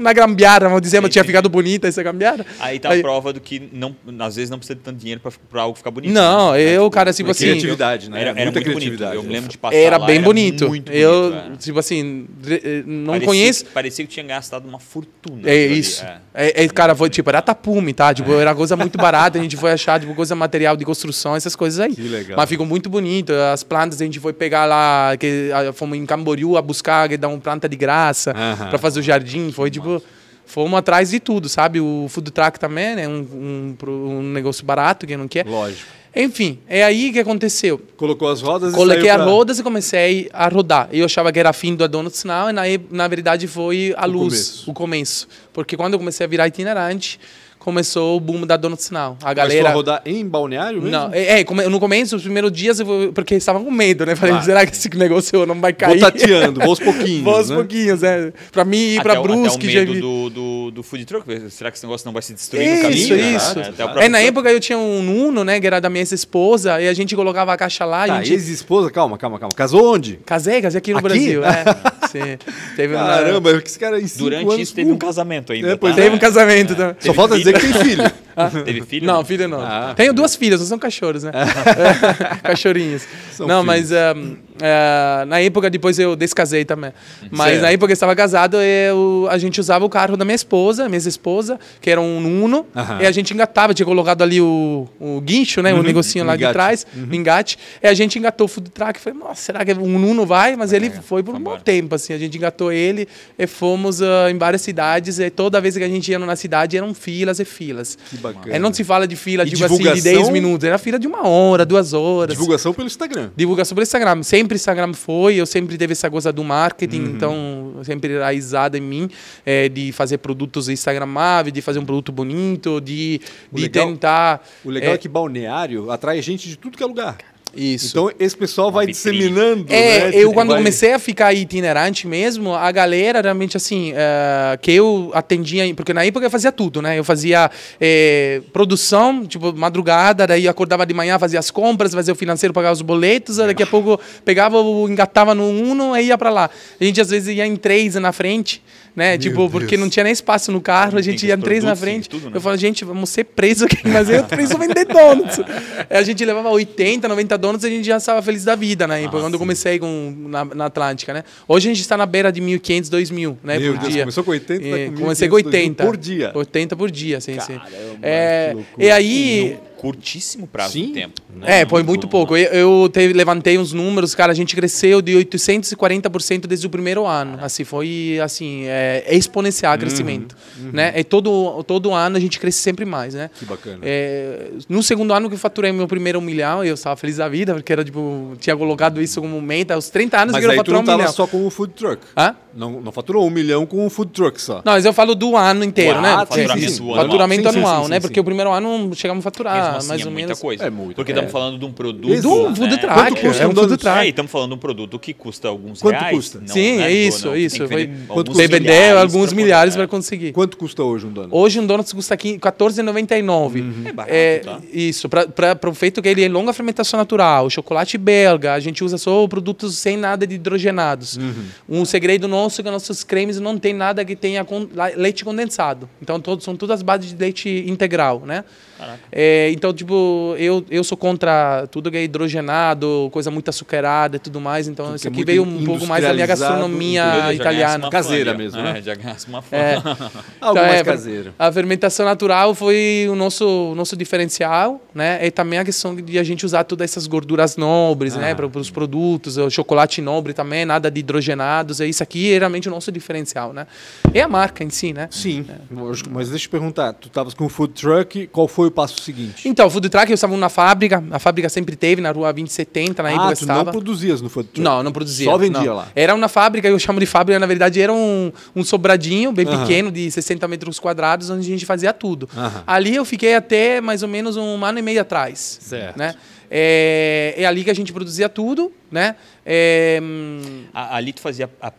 na gambiarra, vamos dizer, sim, mas tinha ficado bonita essa gambiarra. Aí tá a prova do que não, às vezes não precisa de tanto dinheiro para algo ficar bonito. Não, né? eu, tipo, cara, tipo assim. Criatividade, né? Era, era muito criatividade. bonito. Eu me lembro de passar. Era lá, bem era bonito. Muito eu, bonito, é. tipo assim, eh, não parecia, conheço. Parecia que tinha gastado uma fortuna. É isso. É. É, é, cara, foi tipo, era tapume, tá? Tipo, era coisa muito barata, a gente foi achar, tipo, coisa material de construção, essas coisas aí. Que legal. Mas ficou muito bonito. As plantas a gente foi pegar lá, que fomos em Camboriú a buscar, que dá uma planta de graça uh -huh. para fazer o jardim. Foi tipo fomos atrás de tudo, sabe? O food truck também, né? Um, um, um negócio barato, quem não quer. Lógico. Enfim, é aí que aconteceu. Colocou as rodas Coloquei as pra... rodas e comecei a rodar. Eu achava que era fim do Donuts Now e na, na verdade foi a o luz, começo. o começo. Porque quando eu comecei a virar itinerante, começou o boom da Donuts Now. A galera. a rodar em balneário mesmo? Não, é, é no começo, os primeiros dias, eu, porque estavam com medo, né? Falei, será que esse negócio não vai cair? Vou tateando, vou aos pouquinhos. vou aos né? pouquinhos, é. Pra mim ir pra Brusque. Até o medo já... do, do, do food truck. Será que esse negócio não vai se destruir isso, no caminho? Isso, isso. É, é, na época eu tinha um Uno, né? Que era da minha ex-esposa, e a gente colocava a caixa lá. Tá, gente... ex-esposa? Calma, calma, calma. Casou onde? Casei, casei aqui no aqui? Brasil. É. sim. Teve uma- Caramba, esse cara em Durante anos, isso teve um casamento ainda. É, tá? Teve um casamento também. Só falta dizer que tem filho. Teve filho? Não, filho não. Ah. Tenho duas filhas, são cachorros, né? Cachorrinhos. São não, filhos. mas um, eh, na época, depois eu descasei também. Mas Certo. na época que eu estava casado, eu, a gente usava o carro da minha esposa, minha esposa, que era um Uno, Aham. e a gente engatava, tinha colocado ali o, o guincho, né? O negocinho lá de Engate. trás, o engate. E a gente engatou o food truck. Falei, nossa, será que um Uno vai? Mas ele foi por um bom tempo, assim. A gente engatou ele e fomos ah, em várias cidades. E toda vez que a gente ia na cidade, eram filas e filas. Que bacana. É, não se fala de fila, E assim, de divulgação? 10 minutos. Era fila de uma hora, duas horas. Divulgação pelo Instagram. Divulgação pelo Instagram. Sempre Instagram foi, eu sempre teve essa coisa do marketing, Uhum. então sempre enraizada em mim, é, de fazer produtos instagramáveis, de fazer um produto bonito, de, O de legal- tentar... O legal é, É. que balneário atrai gente de tudo que é lugar. Isso. Então esse pessoal vai vitrine. disseminando. É, né? eu Tipo, quando vai- comecei a ficar itinerante mesmo, a galera realmente assim, eh, que eu atendia, porque na época eu fazia tudo, né? Eu fazia eh, produção, tipo, madrugada, daí eu acordava de manhã, fazia as compras, fazia o financeiro, pagava os boletos, daqui a pouco pegava, o- engatava no Uno e ia pra lá. A gente às vezes ia em três na frente, né? tipo, porque Deus. não tinha nem espaço no carro, a gente ia em três na frente. tudo, né? Eu falo, gente, vamos ser presos aqui, mas eu preciso vender donuts. A gente levava 80, 90 donuts a gente já estava feliz da vida, né? Ah, quando eu comecei com, na, na Atlântica, né? Hoje a gente está na beira de 1.500, 2.000, né? Meu por Deus, dia. começou com 80, tá É, com comecei com 1.500, 80. por dia. 80 por dia, sim, sim. Caramba, É, que loucura. e aí... Curtíssimo prazo Sim. de tempo. né? É, foi muito pouco. Eu, eu teve- levantei uns números, cara, a gente cresceu de 840% desde o primeiro ano. Assim, foi assim, é, é exponencial o crescimento, né? E todo todo ano a gente cresce sempre mais, né? Que bacana. É, no segundo ano que eu faturei meu primeiro um milhão, eu estava feliz da vida, porque era tipo, tinha colocado isso como meta. Aos 30 anos Mas eu quero aí tu não um tava milhão. só com o food truck. Hã? Não, não faturou um milhão com o food truck só. Não, mas eu falo do ano inteiro, Ah, né? faturamento Sim, sim. anual. Faturamento Sim, sim, anual, sim, né? sim, Porque o primeiro ano chegamos a faturar Mesmo assim, mais é ou muita menos. coisa. É muito. Porque É. estamos falando de um produto. Do food né? truck, Quanto custa é um food donut? truck. É, estamos falando de um produto que custa alguns Quanto reais. custa? Não, Sim, é boa, isso, não. Tem isso. vender Quanto alguns custa? Alguns milhares é. para conseguir. Quanto custa hoje um donut? Hoje um donuts custa aqui R$14,99. É barato, É, tá? Isso, para o feito que ele é longa fermentação natural, chocolate belga, a gente usa só produtos sem nada de hidrogenados. Uhum. Um segredo nosso é que nossos cremes não tem nada que tenha leite condensado. Então todos, são todas bases de leite integral, né? É, então, tipo, eu, eu sou contra tudo que é hidrogenado, coisa muito açucarada e tudo mais. Então, Tudo isso é aqui muito veio um pouco mais da minha gastronomia italiana. uma Caseira fã mesmo, ó. né? É, já ganhasse uma fã. É. Algo Então, mais é, caseiro. A fermentação natural foi o nosso, o nosso diferencial, né? E também a questão de a gente usar todas essas gorduras nobres, né? Ah. Para os produtos, o chocolate nobre também, nada de hidrogenados. Isso aqui é realmente o nosso diferencial, né? E a marca em si, né? Sim. Mas deixa eu te perguntar. Tu estavas com o food truck, qual foi o passo seguinte? Então, o food truck, eu estava na fábrica. A fábrica sempre teve, na rua 2070, na época ah, eu tu estava. não produzias no food truck? Não, não produzia. Só vendia não. lá. Era uma fábrica, eu chamo de fábrica, na verdade era um, um sobradinho bem pequeno, de 60 metros quadrados, onde a gente fazia tudo. Ali eu fiquei até mais ou menos um ano e meio atrás. Certo. Né? É, é ali que a gente produzia tudo, né? É, hum, A- Ali tu fazia a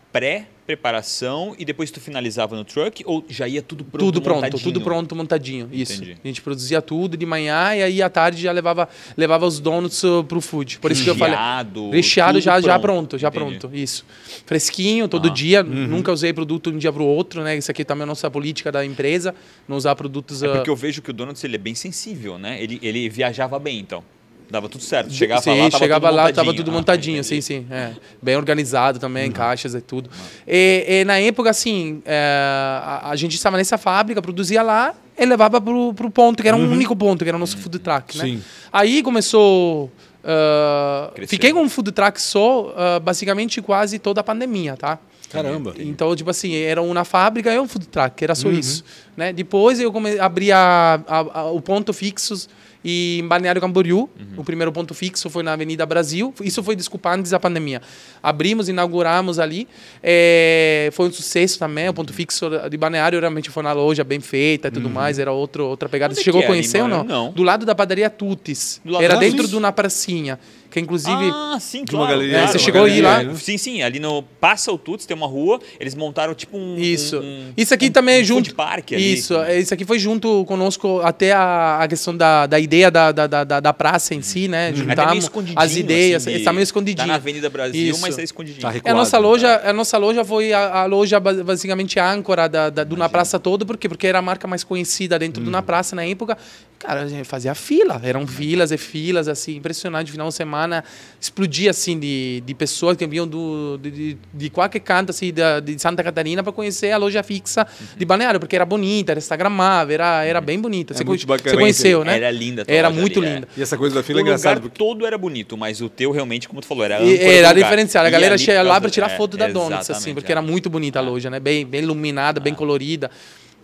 pré-preparação e depois tu finalizava no truck ou já ia tudo pronto tudo pronto, montadinho? tudo pronto, montadinho. Isso. Entendi. A gente produzia tudo de manhã e aí à tarde já levava, levava os donuts uh, pro food. Por isso que eu falei. Recheado, Recheado tudo já, já pronto, já Entendi. pronto. Isso. Fresquinho, todo Ah. dia. Uhum. Nunca usei produto de um dia pro outro, né? Isso aqui também é a nossa política da empresa. Não usar produtos. É uh, porque eu vejo que o Donuts ele é bem sensível, né? Ele, ele viajava bem, então. Dava tudo certo. Chegava sim, lá, tava chegava tudo lá, montadinho. tava tudo Ah, montadinho, entendi. sim, sim. é. Bem organizado também, Uhum. caixas e tudo. E, e na época, assim, é, a, a gente estava nessa fábrica, produzia lá e levava pro, pro ponto, que era um único ponto, que era o nosso food truck, né? Uhum. Sim. Aí começou... ah, Crescer. fiquei com um food truck só, ah, basicamente quase toda a pandemia, tá? Caramba. Então, tipo assim, era uma fábrica e um food truck, era só Uhum. isso. Né? Depois eu come... abri a, a- a- o ponto fixo em Balneário Camboriú. Uhum. O primeiro ponto fixo foi na Avenida Brasil. Isso foi, desculpa, antes da pandemia. Abrimos, inauguramos ali. É, Foi um sucesso também. O ponto fixo de Balneário realmente foi na loja, bem feita e tudo mais. Era outro, outra pegada. Onde Você chegou a é ali, conhecer ou não? mano? Não. Do lado da padaria Tutis. Era dentro de uma pracinha. Que inclusive... Ah, sim, De uma claro. galeria. É, você uma chegou aí lá? Sim, sim. Ali no Passa o Tuts tem uma rua, eles montaram tipo um... Isso. um- um- isso aqui um- também é um junto. park ali. Isso, é, isso aqui foi junto conosco até a, a questão da, da ideia da, da, da, da- praça em si, né? É meio Juntamos escondidinho, as ideias, assim, de- está meio Tá escondidinho. na Avenida Brasil, Isso. mas é escondidinho. Tá É, a recuado, nossa loja, a nossa loja foi a, a loja ba- basicamente âncora da, da, do Na Praça todo, por quê? Porque era a marca mais conhecida dentro do Na Praça na época. Cara, a gente fazia fila, eram filas e filas, assim, impressionante. Final de semana explodia, assim, de, de pessoas que vinham do, de, de, de qualquer canto, assim, da, de Santa Catarina para conhecer a loja fixa de Balneário, porque era bonita, era instagramável, era, era bem bonita. Você, muito conhe- bacana. você conheceu, né? Era linda Era muito ali, é. linda. E essa coisa da fila O é engraçado. lugar Porque... todo era bonito, mas o teu realmente, como tu falou, era E- Era diferenciado. A galera chega lá para tirar é, foto da Donuts, assim, porque é. era muito bonita a loja, né? Bem, bem iluminada, bem colorida.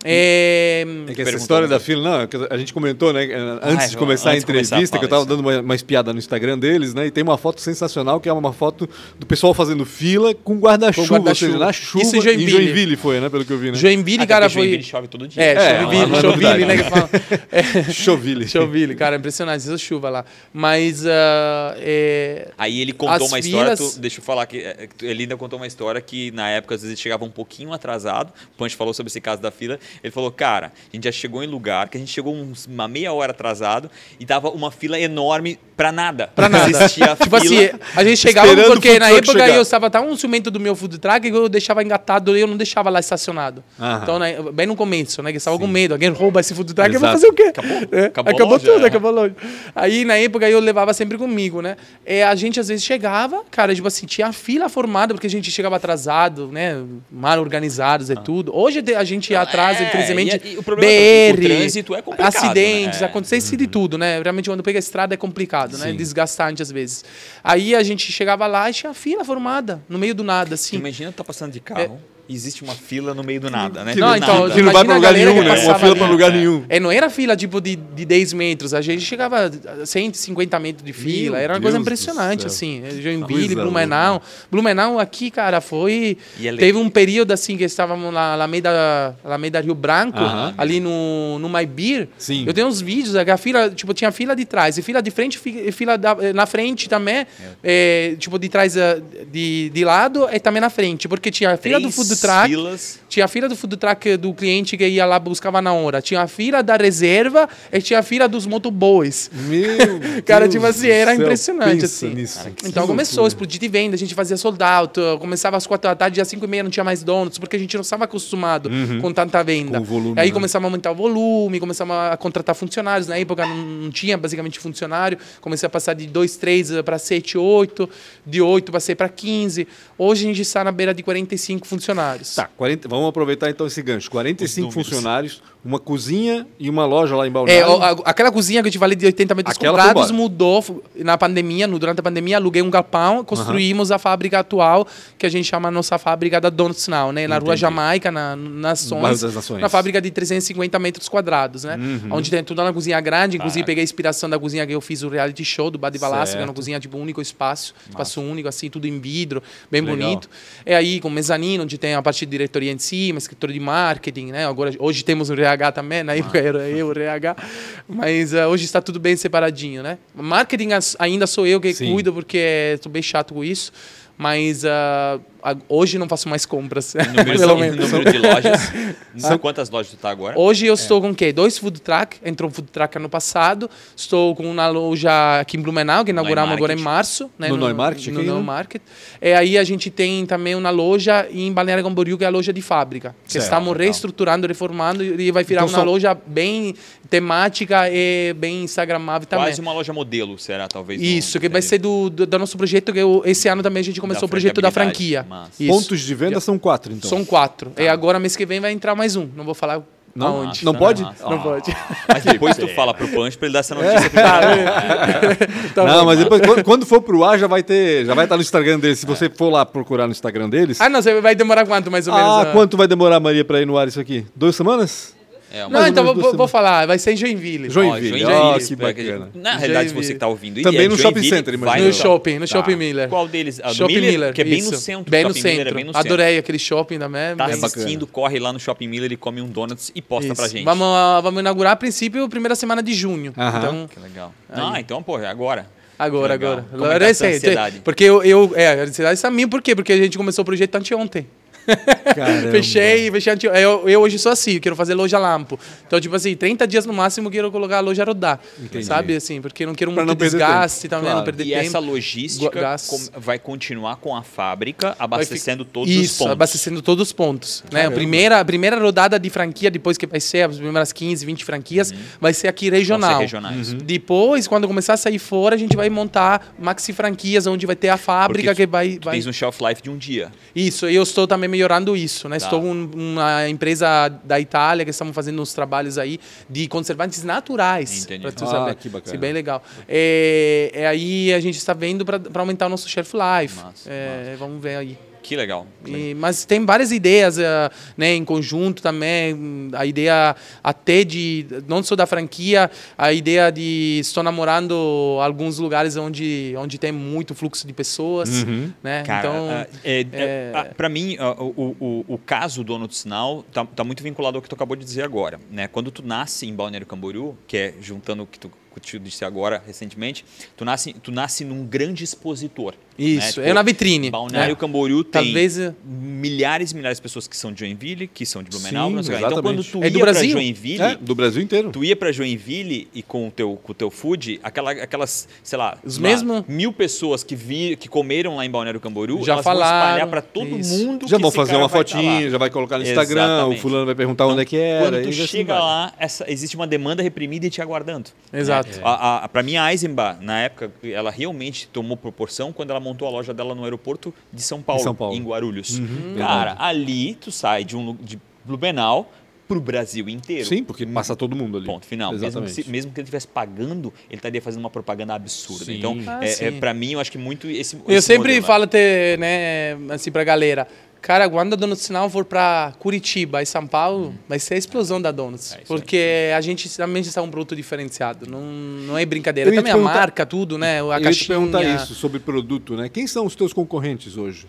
É, É que essa história da fila, não, é a gente comentou, né? Antes Ah, de começar antes a de começar, entrevista, que eu fala tava isso. dando uma, uma espiada no Instagram deles, né? E tem uma foto sensacional, que é uma foto do pessoal fazendo fila com guarda-chuva, Com ou seja, guarda-chuva. na chuva. Isso em Joinville. Em Joinville foi, né? Pelo que eu vi, né? Joinville, Até cara, porque Joinville foi. chove todo dia. É, É, Joinville, uma Joinville, novidade. né? Que fala. É, cara, impressionante, essa chuva lá. Mas. ah, é, Aí ele contou As uma história, filas- tu- deixa eu falar que é, ele ainda contou uma história que na época às vezes chegava um pouquinho atrasado. O Punch falou sobre esse caso da fila. Ele falou: "Cara, a gente já chegou em lugar que a gente chegou uns, uma meia hora atrasado e dava uma fila enorme pra nada. Pra nada. Existia a Tipo assim, a gente chegava porque na época chegar. eu estava tão um ciumento do meu food truck que eu deixava engatado e eu não deixava lá estacionado. Aham. Então, né, bem no começo, né? Que estava com medo. Alguém rouba esse food truck, eu vou Exato. fazer o quê? Acabou. É, Acabou acabou loja, tudo, é. acabou loja. Aí, na época, eu levava sempre comigo, né? É, a gente, às vezes, chegava, cara, tipo assim, tinha fila formada, porque a gente chegava atrasado, né? Mal organizados e tudo. Hoje a gente ia atrás, É, infelizmente, e- e o problema é BR, o trânsito é complicado, acidentes, né? acontece de tudo, né? Realmente, quando pega a estrada é complicado, né? Sim. Desgastante, às vezes. Aí a gente chegava lá e tinha fila formada, no meio do nada, assim. Imagina tá passando de carro, existe uma fila no meio do nada, né? Que Não, então, que não vai pra lugar nenhum, né? Uma passava fila pra lugar nenhum. É, não era fila tipo de, de 10 metros, a gente chegava a 150 metros de fila, Meu era uma coisa Deus do impressionante, céu. assim. Joinville, Coisa Blumenau. Blumenau aqui, cara, foi. E é Teve um período assim que estávamos na Alameda, Alameda Rio Branco, Aham. ali no, no My Beer. Sim. Eu tenho uns vídeos, é a fila, tipo, tinha fila de trás, e fila de frente, e fila da- na frente também, é, tipo, de trás, eh, de, de lado e também na frente, porque tinha a fila do Três food truck. filas. Tinha a fila do food truck do cliente que ia lá buscava na hora. Tinha a fila da reserva e tinha a fila dos motoboys. Meu Cara, Deus tipo assim, era céu, impressionante, pensa assim. nisso. Então Que começou a loucura. explodir de venda, a gente fazia sold out, começava às quatro da tarde, às cinco e meia não tinha mais donuts, porque a gente não estava acostumado com tanta venda. Com volume, Aí né? começamos a aumentar o volume, começamos a contratar funcionários. Na época não, não tinha basicamente funcionário, comecei a passar de dois, três para sete, oito, de oito passei para 15. Hoje a gente está na beira de 45 funcionários. Tá, 40, vamos aproveitar então esse gancho. 45 Os números. funcionários, uma cozinha e uma loja lá em É, Balneário. o- a- aquela cozinha que eu te falei de 80 metros Aquela quadrados mudou na pandemia, no- durante a pandemia, aluguei um galpão, construímos a fábrica atual, que a gente chama a nossa fábrica da Donuts Now, né? Na Rua Entendi. Jamaica, na Nações, na fábrica de 350 metros quadrados, né? Uhum. Onde tem tudo na cozinha grande, inclusive peguei a inspiração da cozinha que eu fiz o reality show do Badi Balassi, que é uma cozinha tipo único espaço, espaço único, assim, tudo em vidro, bem Legal. bonito. É aí com mezanino, onde tem a parte de diretoria em cima, escritório de marketing, né? Agora, hoje temos o RH também, na época era eu o RH, mas ah, hoje está tudo bem separadinho, né? Marketing ainda sou eu que Sim. cuido, porque estou bem chato com isso, mas a- hoje não faço mais compras, Número, pelo de, menos. número de lojas. São quantas lojas tu tá agora? Hoje eu estou com o quê? Dois food truck. Entrou um food truck ano passado. Estou com uma loja aqui em Blumenau, que inauguramos agora em março. Né? No Neumarkt No aqui, né? Neumarkt. É, aí a gente tem também uma loja em Balneário Camboriú, que é a loja de fábrica. Que Certo, estamos legal. reestruturando, reformando e vai virar Então uma são- loja bem temática e bem instagramável também. Quase uma loja modelo, será, talvez? Isso, não que vai ser do, do, do nosso projeto, que eu- esse ano também a gente começou o projeto da franquia. Massa. Isso. Pontos de venda são quatro, então. São quatro. E agora, mês que vem, vai entrar mais um. Não vou falar Não? aonde. Não pode? Massa. Não Ah. pode. Mas depois tu fala pro Punch pra ele dar essa É. notícia primeiro. Tá não, bom. mas depois, quando, quando for pro ar, já vai ter. Já vai estar no Instagram deles. Se você for lá procurar no Instagram deles. Ah, não, você vai demorar quanto, mais ou menos? Ah, ah? quanto vai demorar, Maria, pra ir no ar isso aqui? Duas semanas? É, uma- Não, então vou, vou falar, vai ser em Joinville. Joinville. Ó, Ó, que espera bacana. Na realidade, Joinville. você que tá ouvindo... Também é no shopping Joinville, center, vai imagina. No shopping, no Tá. Shopping Miller. Qual deles? Ah, Shopping Miller, Miller, que é bem isso. no centro. Bem no Shopping Miller centro. é bem no centro. Adorei aquele shopping também. Tá bem- assistindo, corre lá no Shopping Miller e come um donuts e posta Isso. pra gente. Vamos, ah, vamos inaugurar a princípio primeira semana de junho. Aham. Então, Que legal. Ah, então, pô, é agora. Agora, Que agora. Como é que Agora tá é essa recente. ansiedade? Porque eu, eu. É, a ansiedade está minha, por quê? Porque a gente começou o projeto anteontem. Fechei, fechei eu, eu hoje sou assim, eu quero fazer loja lampo. Então, tipo assim, 30 dias no máximo eu quero colocar a loja a rodar. Entendi. Sabe, assim, porque eu não quero Pra muito não perder desgaste tempo. também, Claro. não perder E tempo. essa logística Gás. vai continuar com a fábrica abastecendo fi- todos os Isso, pontos. abastecendo todos os pontos. Né? A, primeira, a primeira rodada de franquia, depois que vai ser as primeiras 15, 20 franquias, vai ser aqui regional. Ser regionais. Uhum. Depois, quando começar a sair fora, a gente vai montar maxi franquias, onde vai ter a fábrica Porque que vai. Tu vai... tens um shelf life de um dia. Isso, eu estou também melhorando isso, né? Tá. Estou com uma empresa da Itália que estamos fazendo uns trabalhos aí de conservantes naturais. Entendi. Tu Ah, saber. que bacana. Isso é bem legal. É, é aí a gente está vendo para aumentar o nosso shelf life. Massa, É, Vamos ver aí. Que legal. E- mas tem várias ideias eh, né, em conjunto também. A ideia até de, não só da franquia, a ideia de estou namorando alguns lugares onde, onde tem muito fluxo de pessoas. Uhum. Né? Cara, então, é, é- pra mim, ah, o, o, o caso do Dono do Sinal tá, tá muito vinculado ao que tu acabou de dizer agora. Né? Quando tu nasce em Balneário Camboriú, que é juntando o que tu, que tu disse agora recentemente, tu nasce, tu nasce num grande expositor. Isso, né? é na vitrine. Balneário né? Camboriú tem Talvez, eh, milhares e milhares de pessoas que são de Joinville, que são de Blumenau. Sim, então, quando tu É do ia pra Brasil? Joinville, É, do Brasil inteiro. Tu ia pra Joinville e com o teu, com o teu food, aquela, aquelas, sei lá, Os lá, mesmo- mil pessoas que, vi, que comeram lá em Balneário Camboriú, Já elas vão falaram, espalhar pra todo isso. mundo Já que vão fazer uma tá fotinha, lá. já vai colocar no Instagram, Exatamente. o fulano vai perguntar onde é que era. Quando tu assim chega vai. lá, essa, existe uma demanda reprimida e te aguardando. Exato. Né? A, a, pra mim, a Eisenbach, na época, ela realmente tomou proporção quando ela montou a loja dela no aeroporto de São Paulo, São Paulo. em Guarulhos. Uhum, Cara, ali tu sai de, um, de Blumenau pro Brasil inteiro. Sim, porque passa todo mundo ali. Ponto final. Mesmo, Exatamente. se- mesmo que ele estivesse pagando, ele estaria fazendo uma propaganda absurda. Sim. Então, Ah, é, é, para mim, eu acho que muito esse. Eu esse sempre modelo, falo até, né, assim, pra galera. Cara, quando a Donuts Sinal for para Curitiba e São Paulo, vai ser a explosão da Donuts. É porque a gente realmente está um produto diferenciado. Não, não é brincadeira. Também a marca, tudo, né? A Eu ia te caixinha. perguntar isso sobre produto, né? Quem são os teus concorrentes hoje?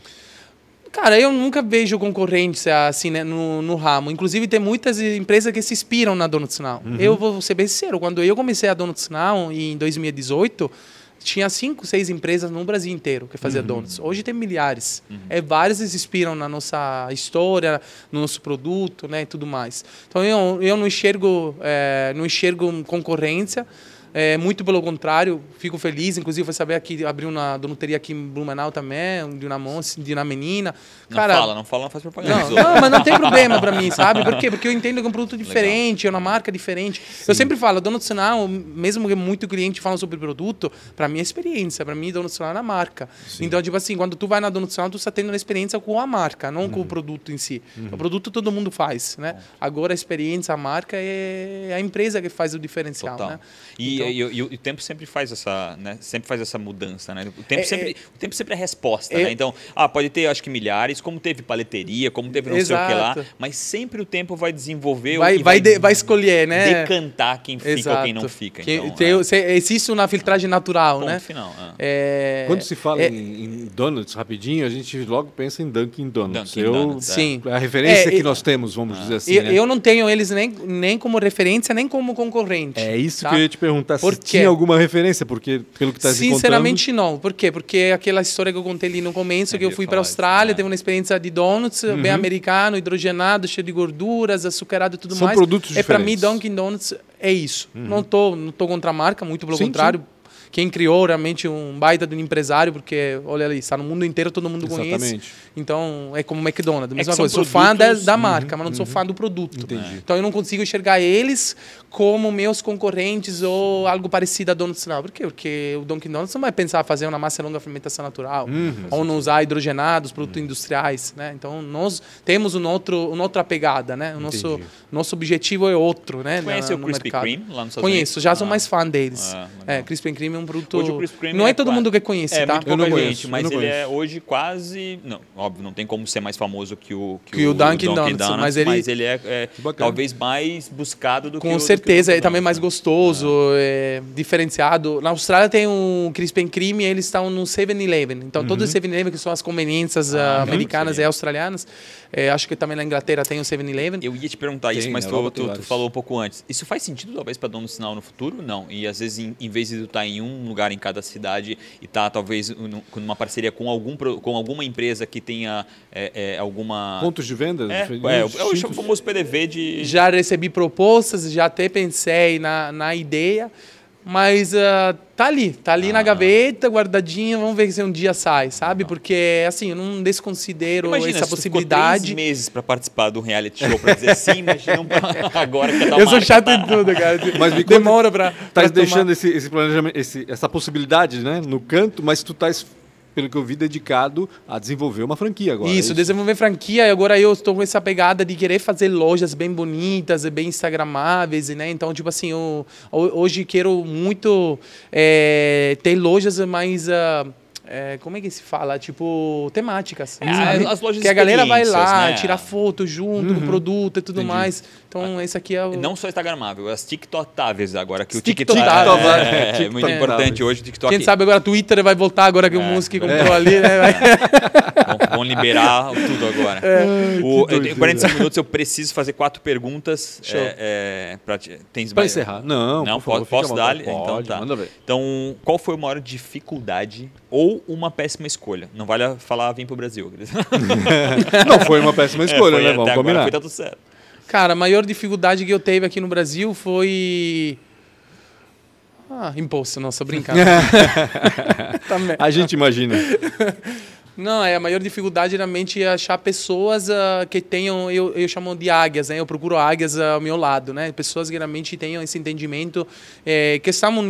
Cara, eu nunca vejo concorrência assim né, no, no ramo. Inclusive, tem muitas empresas que se inspiram na Donuts Now. Uhum. Eu vou ser bem sincero, quando eu comecei a Donuts Now em 2018, tinha cinco, seis empresas no Brasil inteiro que faziam Uhum. donuts. Hoje tem milhares. É, várias se inspiram na nossa história, no nosso produto, né, e tudo mais. Então eu, eu não enxergo, é, não enxergo concorrência. É, muito pelo contrário, fico feliz. Inclusive, foi saber que abriu uma donuteria aqui em Blumenau também, de uma moça, de uma menina. Não Cara, fala, não fala, não faz propaganda. não, não, mas não tem problema pra mim, sabe? Por quê? Porque eu entendo que é um produto diferente, é uma marca diferente. Eu sempre falo, dono nacional, mesmo que muito cliente fala sobre produto, pra mim é experiência, pra mim dono nacional é a marca. Então, tipo assim, quando tu vai na dono nacional, tu está tendo uma experiência com a marca, não Uhum. com o produto em si. O produto todo mundo faz, né? Agora a experiência, a marca é a empresa que faz o diferencial, Total. né? E, Então- e- e o o tempo sempre faz essa, né? Sempre faz essa mudança, né? O tempo É, sempre, o tempo sempre é resposta, é- né? Então, ah, pode ter, acho que milhares, como teve paleteria, como teve não sei o que lá, Exato. mas sempre o tempo vai desenvolver Vai, e vai, de- vai escolher, né? decantar quem fica ou quem não fica. Que- Então, tem- é, existe uma filtragem natural, ponto né? final. é. É, Quando se fala é- em, em donuts rapidinho, a gente logo pensa em Dunkin' Donuts. Dunkin' eu, Donuts, é. Sim. A referência É, que e- nós temos, vamos dizer assim. eu, né? eu não tenho eles nem, nem como referência, nem como concorrente. É isso tá? que eu ia te perguntar. Por se quê? tinha alguma referência, porque pelo que está se Sinceramente, não. Por quê? Porque é aquela história que eu contei ali no começo, Eu que eu fui para a isso, Austrália, né? teve uma experiência de donuts, Uhum. bem americano, hidrogenado, cheio de gorduras, açucarado e tudo São mais. produtos É para mim, diferentes. Uhum. Dunkin' Donuts é isso. Não tô, não tô contra a marca, muito pelo Sim, contrário. Quem criou realmente um baita de um empresário, porque, olha ali, está no mundo inteiro, todo mundo conhece. Exatamente. Então, é como o McDonald's, É mesma são coisa. Sou fã da, produtos- da marca, mas não sou fã do produto. Entendi. Então, eu não consigo enxergar eles como meus concorrentes ou algo parecido a Donuts Now. Por quê? Porque o Dunkin' Donuts não vai pensar fazer uma massa longa fermentação natural ou não usar hidrogenados, produtos industriais, né? Então, nós temos um outro, uma outra pegada, né? O nosso, Entendi. nosso objetivo é outro, né? Conhece o Krispy. Kreme lá nos Estados Conheço, já sou Ah. mais fã deles. Ah, é. Krispy Kreme é um produto... Hoje o Krispy Kreme não é, é todo qua- mundo que conhece, É tá? muito Eu não conheço, gente, eu mas não ele conheço. é hoje quase. Não, óbvio, não tem como ser mais famoso que o, Que o Dunkin' Donuts, mas ele- é, é Bacana. talvez mais buscado do que Com o, que o certeza, certeza, é também mais gostoso, é. diferenciado. Na Austrália tem um Crispy Creme, eles estão no 7-Eleven. Então, uhum. todos os 7-Eleven, que são as conveniências ah, americanas e australianas, é, acho que também na Inglaterra tem o 7-Eleven. Eu ia te perguntar tem, isso, mas tu, tu, tu, falou um pouco antes. Isso faz sentido, talvez, para dono do sinal no futuro? Não. E às vezes, em, em vez de estar em um lugar em cada cidade e estar, tá, talvez, numa parceria com, algum, com alguma empresa que tenha é, é, alguma. Pontos de venda? É, é, é o famoso PDV de. Já recebi propostas, já até pensei na, na ideia. Mas uh, tá ali, tá ali ah. na gaveta, guardadinha, vamos ver se um dia sai, sabe? Porque, assim, eu não desconsidero imagina, essa possibilidade. três meses para participar do reality show para dizer sim, imagina agora que Eu sou chato tá... em tudo, cara. Mas me demora para. Tá deixando esse, esse planejamento, esse, essa possibilidade, né, no canto, mas tu tá pelo que eu vi, dedicado a desenvolver uma franquia agora. Isso, é isso? desenvolver franquia. E agora eu estou com essa pegada de querer fazer lojas bem bonitas, bem instagramáveis, né? Então, tipo assim, eu, hoje quero muito é, ter lojas mais... Uh, é, como é que se fala? Tipo, temáticas. É, as lojas Que a galera vai lá, né? tirar foto junto uhum. do produto e tudo Entendi. mais. Então, esse aqui é o. Não só Instagramável, as TikTokáveis agora. Que o TikTok é, é, é, muito importante hoje. O TikTok. Quem sabe agora o Twitter vai voltar agora que o é. Musk comprou ali, né? vão, vão, liberar tudo agora. É. O, em 45 minutos eu preciso fazer quatro perguntas. Show. É, pra, tens pra encerrar. Não, não favor, posso, dar? Então, tá. então, qual foi a maior dificuldade ou uma péssima escolha? Não vale falar vir pro Brasil. não foi uma péssima escolha, né? Vamos combinar. Foi tudo certo. Cara, a maior dificuldade que eu teve aqui no Brasil foi. Ah, imposto, não, só brincando. a gente imagina. Não, é a maior dificuldade realmente é achar pessoas uh, que tenham, eu, eu chamo de águias, né? Eu procuro águias uh, ao meu lado, né? Pessoas que realmente tenham esse entendimento é, que estamos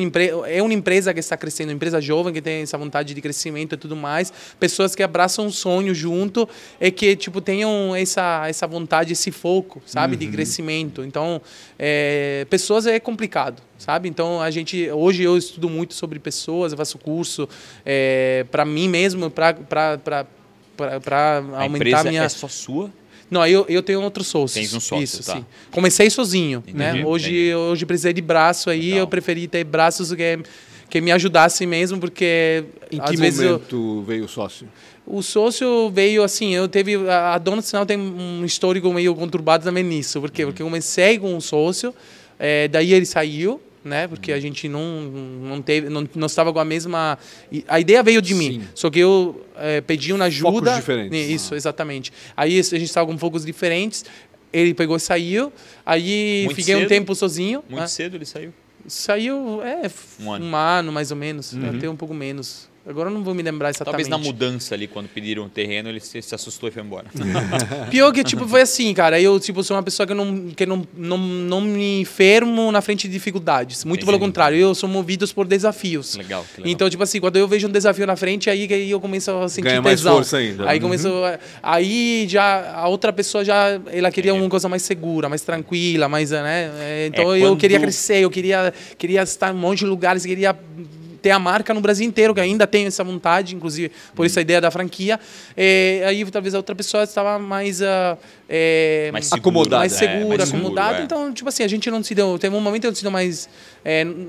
é uma empresa que está crescendo, uma empresa jovem que tem essa vontade de crescimento e tudo mais, pessoas que abraçam um sonho junto e que tipo tenham essa essa vontade, esse foco, sabe, uhum. de crescimento. Então, é, pessoas é complicado sabe? Então a gente hoje eu estudo muito sobre pessoas, eu faço curso é, para mim mesmo, para para aumentar a minha. É só sua? Não, eu, eu tenho outro sócio. Tens um sócio, Isso, tá. sim. Comecei sozinho, entendi, né? Hoje, entendi. hoje precisei de braço aí, Legal. eu preferi ter braços que, que me ajudassem mesmo, porque em que momento eu, veio o sócio? O sócio veio assim, eu teve a dona do sinal tem um histórico meio conturbado também nisso, por quê? Uhum. Porque eu comecei com um sócio, é, daí ele saiu, né? Porque a gente não, não teve, não, não estava com a mesma. A ideia veio de mim, Sim. só que eu é, pedi uma ajuda. Focos diferentes. Isso, ah. exatamente. Aí a gente estava com focos diferentes. Ele pegou e saiu. Aí Muito fiquei cedo? um tempo sozinho. Muito ah. cedo ele saiu. Saiu, é, um ano, um ano mais ou menos, uhum. até um pouco menos. Agora eu não vou me lembrar exatamente. Talvez na mudança ali, quando pediram o terreno, ele se, se assustou e foi embora. Pior que, tipo, foi assim, cara. Eu, tipo, sou uma pessoa que não, que não, não, não me fermo na frente de dificuldades. Muito Entendi. pelo contrário, eu sou movido por desafios. Legal, legal, Então, tipo assim, quando eu vejo um desafio na frente, aí, aí eu começo a sentir Ganha tesão. mais força ainda. Aí uhum. começo... Aí já a outra pessoa já... Ela queria Entendi. uma coisa mais segura, mais tranquila, mais, né? É, então é eu quando... queria crescer, eu queria, queria estar em um monte de lugares, queria ter a marca no Brasil inteiro, que ainda tenho essa vontade, inclusive por essa ideia da franquia. É, aí talvez a outra pessoa estava mais. Uh, é, mais acomodada. Mais segura, é, mais acomodada. É. Então, tipo assim, a gente não se deu. Teve um momento que eu não se deu mais.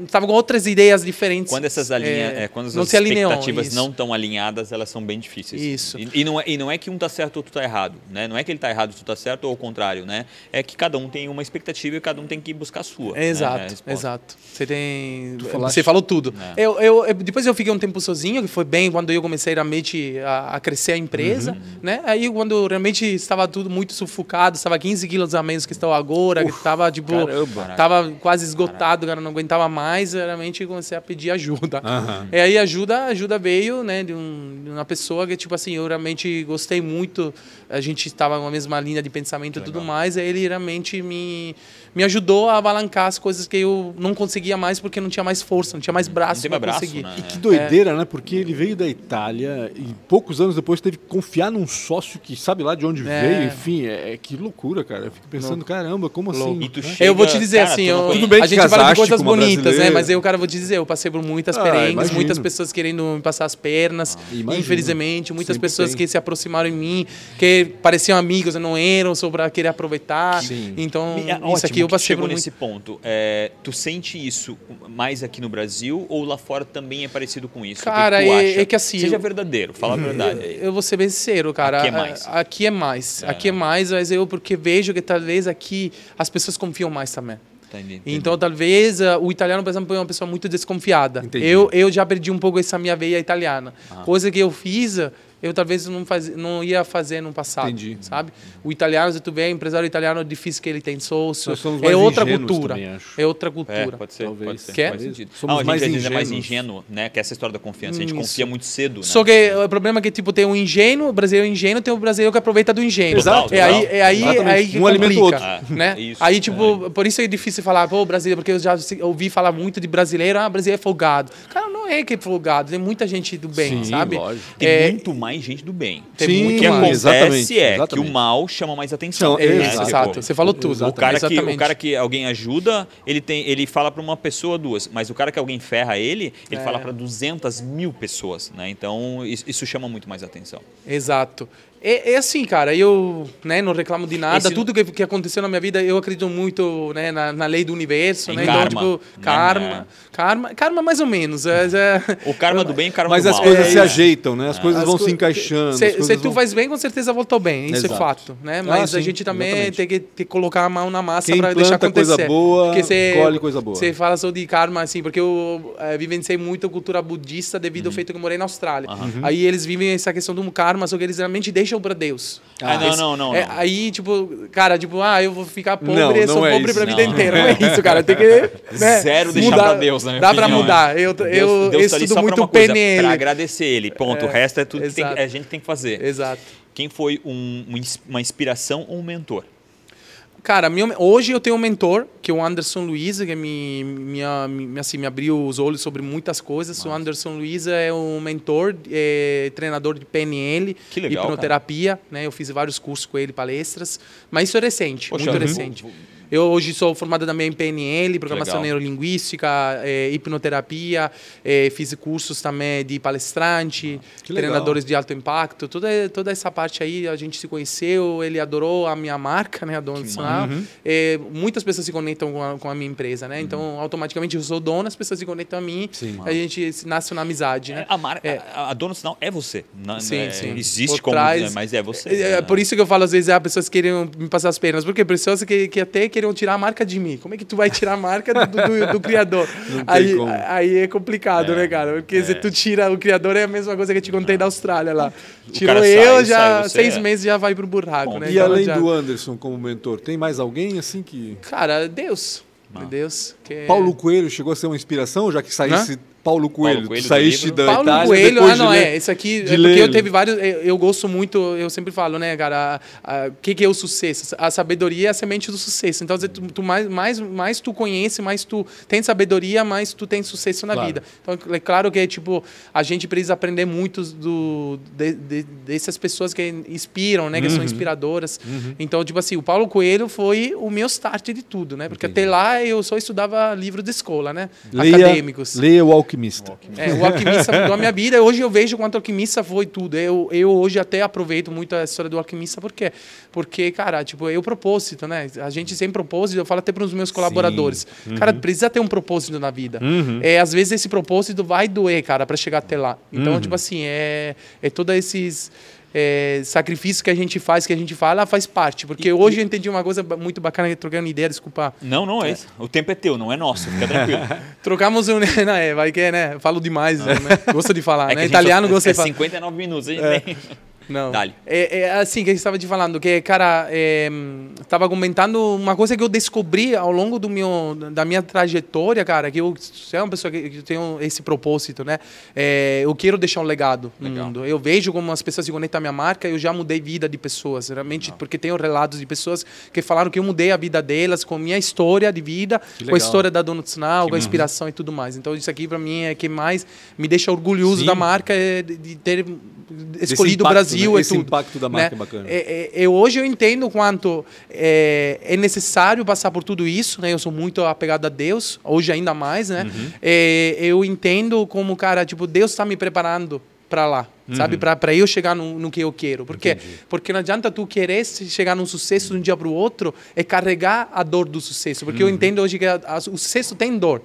Estava é, com outras ideias diferentes. Quando essas alinha, é, quando as não expectativas não estão alinhadas, elas são bem difíceis. Isso. E, e, não, é, e não é que um está certo ou outro está errado. Né? Não é que ele está errado ou tu está certo ou o contrário. Né? É que cada um tem uma expectativa e cada um tem que buscar a sua. Né? Exato, né? exato. Você tem. Você falou tudo. Eu, eu, eu, depois eu fiquei um tempo sozinho, que foi bem quando eu comecei realmente a, a crescer a empresa. Uhum. Né? Aí quando realmente estava tudo muito sufocado, estava aqui 15 quilos a menos que estou agora, Uf, que estava tipo, caramba. tava quase esgotado, cara, não aguentava mais, realmente comecei a pedir ajuda. Uhum. E aí ajuda, ajuda veio, né, de, um, de, uma pessoa que tipo assim, eu realmente gostei muito, a gente estava na mesma linha de pensamento e tudo mais, e ele realmente me me ajudou a avalancar as coisas que eu não conseguia mais porque não tinha mais força, não tinha mais braço para conseguir. né? E que doideira, né? Porque ele veio da Itália e poucos anos depois teve que confiar num sócio que sabe lá de onde É. veio. Enfim, é, é que loucura, cara. Eu fico pensando, caramba, como assim? Louco. Né? chega- eu vou te dizer cara, assim, eu- Tudo bem a gente fala de coisas bonitas, né? Mas eu, cara, vou te dizer, eu passei por muitas Ah, perrengues, imagino. muitas pessoas querendo me passar as pernas, Imagino. infelizmente, muitas Sempre pessoas tem. que se aproximaram em mim, que pareciam amigos, não eram, só para querer aproveitar. Sim. Então, E, é isso ótimo aqui eu passei chegou por muito. nesse ponto. É, tu sente isso mais aqui no Brasil ou lá fora também é parecido com isso? Cara, que tu é- acha? é que assim, Seja eu- verdadeiro, fala a verdade. Eu vou ser bem sincero, cara. Aqui é mais. Aqui é mais. É. Aqui é mais, mas eu porque vejo que talvez aqui as pessoas confiam mais também. Entendi, entendi. Então, talvez ah, o italiano, por exemplo, é uma pessoa muito desconfiada. Entendi. Eu, eu já perdi um pouco essa minha veia italiana. Ah. Coisa que eu fiz, eu talvez não, faz, não ia fazer no passado. Entendi. Sabe? O italiano, se tu vê, empresário italiano, é difícil que ele tem sócio. Nós somos É outra cultura. também, acho. É outra É, cultura. pode ser, Talvez. pode ser. Quer? Faz sentido. Somos Não, a gente mais vezes é mais ingênuo, né? Que é essa história da confiança. A gente Isso. confia muito cedo, né? Só que o problema é que tipo, tem um ingênuo, o brasileiro ingênuo, tem o brasileiro que aproveita do ingênuo. Exato, É aí, é aí, Exatamente. é aí que Um alimenta o complica, outro. Né? É, isso. aí, tipo, por isso é difícil falar, pô, brasileiro, porque eu já ouvi falar muito de brasileiro, ah, brasileiro é folgado. Cara, não é que é folgado, tem muita gente do bem, Sim, sabe? lógico. Tem É, muito mais gente do bem. Tem Sim, O que mais. acontece exatamente, é que exatamente. o mal chama mais atenção. Né? exato. Exato, você falou tudo. O cara, que, o cara que alguém ajuda, ele, tem, ele fala para uma pessoa, duas. Mas o cara que alguém ferra ele, ele É. fala para 200 mil pessoas. Né? Então, isso, chama muito mais atenção. Exato. É, é assim, cara, eu né, não reclamo de nada. Esse- Tudo que, que aconteceu na minha vida, eu acredito muito né, na, na lei do universo. Em né? karma, Então, tipo, né? karma. Karma, karma mais ou menos. É, é- O karma do bem e o karma Mas do as mal. coisas É, se é. ajeitam, né? As coisas As vão co- se encaixando. Se, as se tu vão- faz bem, com certeza voltou bem. Isso Exato. é fato. Né? Ah, Mas a sim, gente também exatamente. tem que, tem que colocar a mão na massa para deixar planta coisa acontecer. boa, Porque você, colhe coisa boa. Você fala só de karma, assim, porque eu eh, vivenciei muito a cultura budista devido Uhum. ao feito que eu morei na Austrália. Aí eles vivem essa questão do karma, só que eles realmente deixam para Deus. Ah, não, Esse- não, não, é, não. aí, tipo, cara, tipo, ah, eu vou ficar pobre, Não, eu não sou é pobre isso. pra vida Não. inteira. Não é isso, cara. Tem que. Né, Zero deixar pra Deus, na minha Dá pra opinião, mudar. Eu, Deus, eu, Deus eu tá estudo pra muito coisa, PNL. Pra agradecer ele. Ponto. o resto é tudo que tem- a gente tem que fazer. Exato. Quem foi um- um uma inspiração ou um mentor? Cara, meu, hoje eu tenho um mentor, que é o Anderson Luiz, que me, me, me, assim, me abriu os olhos sobre muitas coisas. O Anderson Luiz é um mentor, é, treinador de PNL, legal, hipnoterapia. Né? Eu fiz vários cursos com ele, palestras. Mas isso é recente, Poxa, muito vou- recente. vou- Eu hoje sou formado também em PNL, programação legal. neurolinguística, é, hipnoterapia, é, fiz cursos também de palestrante, Que legal. treinadores de alto impacto, toda, toda essa parte aí a gente se conheceu, ele adorou a minha marca, né, a Dona Nacional. É, muitas pessoas se conectam com a, com a minha empresa, né? Então, automaticamente eu sou dono, as pessoas se conectam a mim, Sim. a gente nasce uma amizade, né? A, marca, É. a, a dona sinal é você. Não, Sim, é- sim. Existe Por como, trás- né, mas é você. É, né? por isso que eu falo, às vezes, ah, pessoas querem me passar as pernas. Porque pessoas que, que até queriam tirar a marca de mim. Como é que tu vai tirar a marca do, do, do criador? Aí, como. aí é complicado, É, né, cara? Porque se tu tira o criador, é a mesma coisa que eu te contei da Austrália lá. Tirou eu, sai, já sai seis é. meses já vai pro buraco, Bom, né? E Então, além já- do Anderson como mentor, tem mais alguém assim que. Cara, Deus. Ah. Deus. Que... Paulo Coelho chegou a ser uma inspiração, já que saísse Paulo Coelho, Coelho tu do saíste da Paulo Itália Coelho, ah, não, é. Isso aqui, é porque eu teve vários. Eu, eu gosto muito, eu sempre falo, né, cara? O que, que é o sucesso? A sabedoria é a semente do sucesso. Então, tu, tu mais, mais, mais tu conhece, mais tu tem sabedoria, mais tu tem sucesso na Claro. vida. Então, é claro que, tipo, a gente precisa aprender muito do, de, de- dessas pessoas que inspiram, né? Que Uhum. são inspiradoras. Então, tipo assim, o Paulo Coelho foi o meu start de tudo, né? Porque até lá eu só estudava livro de escola, né? Leia, Acadêmicos. leia o Alquimista. É, o alquimista mudou a minha vida. Hoje eu vejo quanto alquimista foi tudo. Eu, eu hoje até aproveito muito a história do alquimista, por quê? Porque, cara, tipo, é o propósito, né? A gente sem propósito, eu falo até para os meus colaboradores. Cara, precisa ter um propósito na vida. É, às vezes esse propósito vai doer, cara, para chegar até lá. Então, tipo assim, é, é todos esses. É, sacrifícios que a gente faz, que a gente fala, faz parte. Porque hoje eu entendi uma coisa muito bacana, trocando ideia, desculpa. Não, não é isso. O tempo é teu, não é nosso. Fica tranquilo. Trocamos um. Não, é, vai que é, né? Falo demais, né? Gosto de falar, É né? Italiano só- gosta é de falar. 59 minutos. Gente tem... Não. Dali. É, é assim que eu estava te falando, que, cara, estava comentando uma coisa que eu descobri ao longo do meu, da minha trajetória, cara, que eu sou uma pessoa que, que tenho esse propósito, né? É, eu quero deixar um legado no Legal. mundo. Eu vejo como as pessoas se conectam à minha marca, eu já mudei vida de pessoas, realmente, porque tenho relatos de pessoas que falaram que eu mudei a vida delas com a minha história de vida, com legal. a história da Donuts Now, com a inspiração e tudo mais. Então isso aqui para mim é que mais me deixa orgulhoso Sim. da marca é de de ter escolhido o impacto, Brasil né? e Esse tudo. impacto da marca é bacana. É, é, eu, hoje eu entendo o quanto é, é necessário passar por tudo isso, né? Eu sou muito apegado a Deus, hoje ainda mais, né? Uhum. É, eu entendo como, cara, tipo, Deus está me preparando para lá, sabe? Para eu chegar no, no que eu quero. Por quê? Uhum. Entendi. Porque não adianta tu querer chegar num sucesso de um dia para o outro é carregar a dor do sucesso. Porque Uhum. eu entendo hoje que a- a- o sucesso tem dor.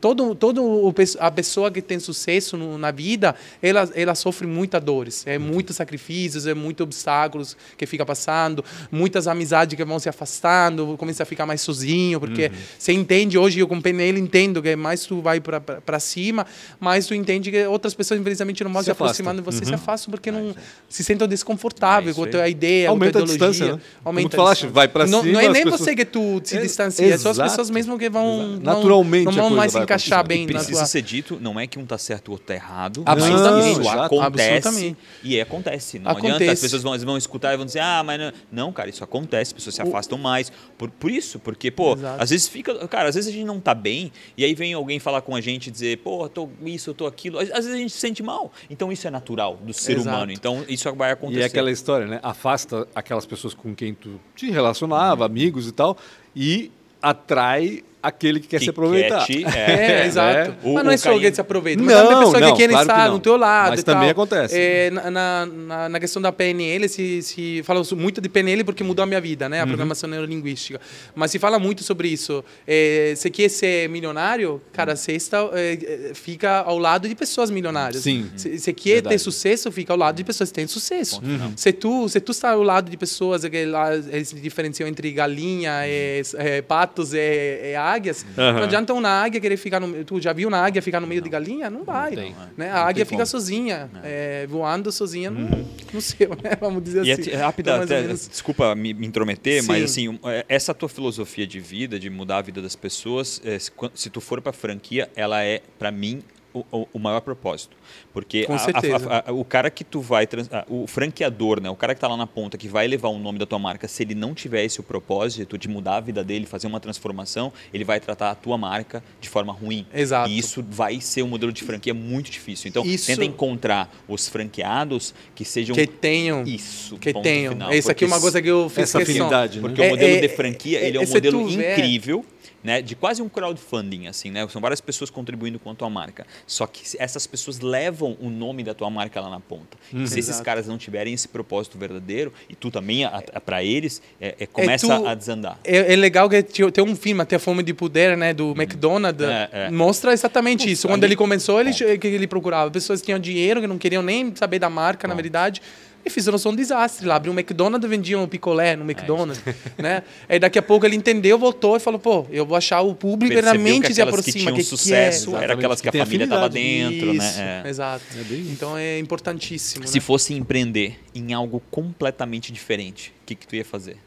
Todo, todo o, pes- a pessoa que tem sucesso no- na vida, ela, ela sofre muitas dores. É muitos sacrifícios, é muitos obstáculos que fica passando, muitas amizades que vão se afastando, começa a ficar mais sozinho, porque Uhum. você entende hoje, eu com PNL entendo que mais tu vai para cima, mais tu entende que outras pessoas, infelizmente, não vão Se se, aproximando você, se afastam porque não se sentem desconfortáveis É com a tua ideia, Aumenta com a tua ideologia. distância, né? Como Aumenta tu falaste, a distância. vai pra não, cima, Não é as nem pessoas- você que tu se É, distancia, são as exato. pessoas mesmo que vão... Exato. Naturalmente Não a vão mais se encaixar bem E na precisa tua... ser dito, não é que um tá certo ou outro tá errado, Absolutamente. mas isso Exato. acontece Absolutamente. e acontece. Não adianta, Acontece. as pessoas vão, vão escutar e vão dizer, ah, mas não, não cara, isso acontece, as pessoas se afastam mais. Por, por isso, porque, pô, Exato. às vezes fica, cara, às vezes a gente não tá bem e aí vem alguém falar com a gente e dizer, pô, tô isso, eu tô aquilo. Às, às vezes a gente se sente mal. Então isso é natural do ser Exato. humano. Então isso vai acontecer. E é aquela história, né? Afasta aquelas pessoas com quem tu te relacionava, amigos e tal, e atrai aquele que quer Que se aproveitar. quer te- É, É, exato. né? O- mas não é só alguém que se aproveita. Mas Não, também pessoa não, que quer claro que estar não. no teu lado. Mas e também tal. acontece. É, na, na, na- questão da PNL, se, se fala muito de PNL porque mudou a minha vida, né? A Uhum. programação neurolinguística. Mas se fala muito sobre isso. É, você quer ser milionário? Cara, você está, é, é, fica ao lado de pessoas milionárias. Sim. Se você quer Verdade. ter sucesso, fica ao lado de pessoas que têm sucesso. Final. Se tu, se tu está ao lado de pessoas que lá eles diferenciam entre galinha, é, é, patos e é, águias, Aham. não adianta uma águia querer ficar no Tu já viu uma águia ficar no meio de galinha? Não vai. tem. né? A águia fica como. sozinha, é, voando sozinha no, no céu, né? vamos dizer E é assim. ti- rápida, Então, até- menos- desculpa me, me intrometer, mas Sim. assim, um, é, essa tua filosofia de vida, de mudar a vida das pessoas, é, se, se tu for para franquia, ela é, para mim, o, o- maior propósito. Porque a- a- a- o cara que tu vai, trans- o franqueador, né, o cara que tá lá na ponta, que vai levar o nome da tua marca, se ele não tiver esse o propósito de mudar a vida dele, fazer uma transformação, ele vai tratar a tua marca de forma ruim. Exato. E isso vai ser um modelo de franquia muito difícil. Então, Isso- tenta encontrar os franqueados que sejam Que tenham. isso. Que tenham. final. Essa aqui é uma coisa que eu fiz essa questão. afinidade, né? Porque É, o modelo é, de franquia, ele é um é, modelo ver- incrível, né? De quase um crowdfunding, assim, né? São várias pessoas contribuindo com a tua marca. Só que essas pessoas levam o nome da tua marca lá na ponta. E se esses Exato. caras não tiverem esse propósito verdadeiro, e tu também, para eles, é, é- começa tu- a desandar. É, é legal que tem um filme, até a Fome de Poder, né, do McDonald's, É, é. mostra exatamente Putz, isso. Quando ali- ele começou, ele, ele procurava? Pessoas que tinham dinheiro, que não queriam nem saber da marca, na Bom. verdade. E fizeram só um desastre lá. Abriu um McDonald's e vendiam um picolé É no McDonald's. né? Aí daqui a pouco ele entendeu, voltou e falou: pô, eu vou achar o público realmente se aquelas que aproxima. tinham que sucesso que é. era aquelas que a Que tem família estava dentro, Isso, né? É. Exato. É. Então é importantíssimo. Se né? fosse empreender em algo completamente diferente, o que, que tu ia fazer?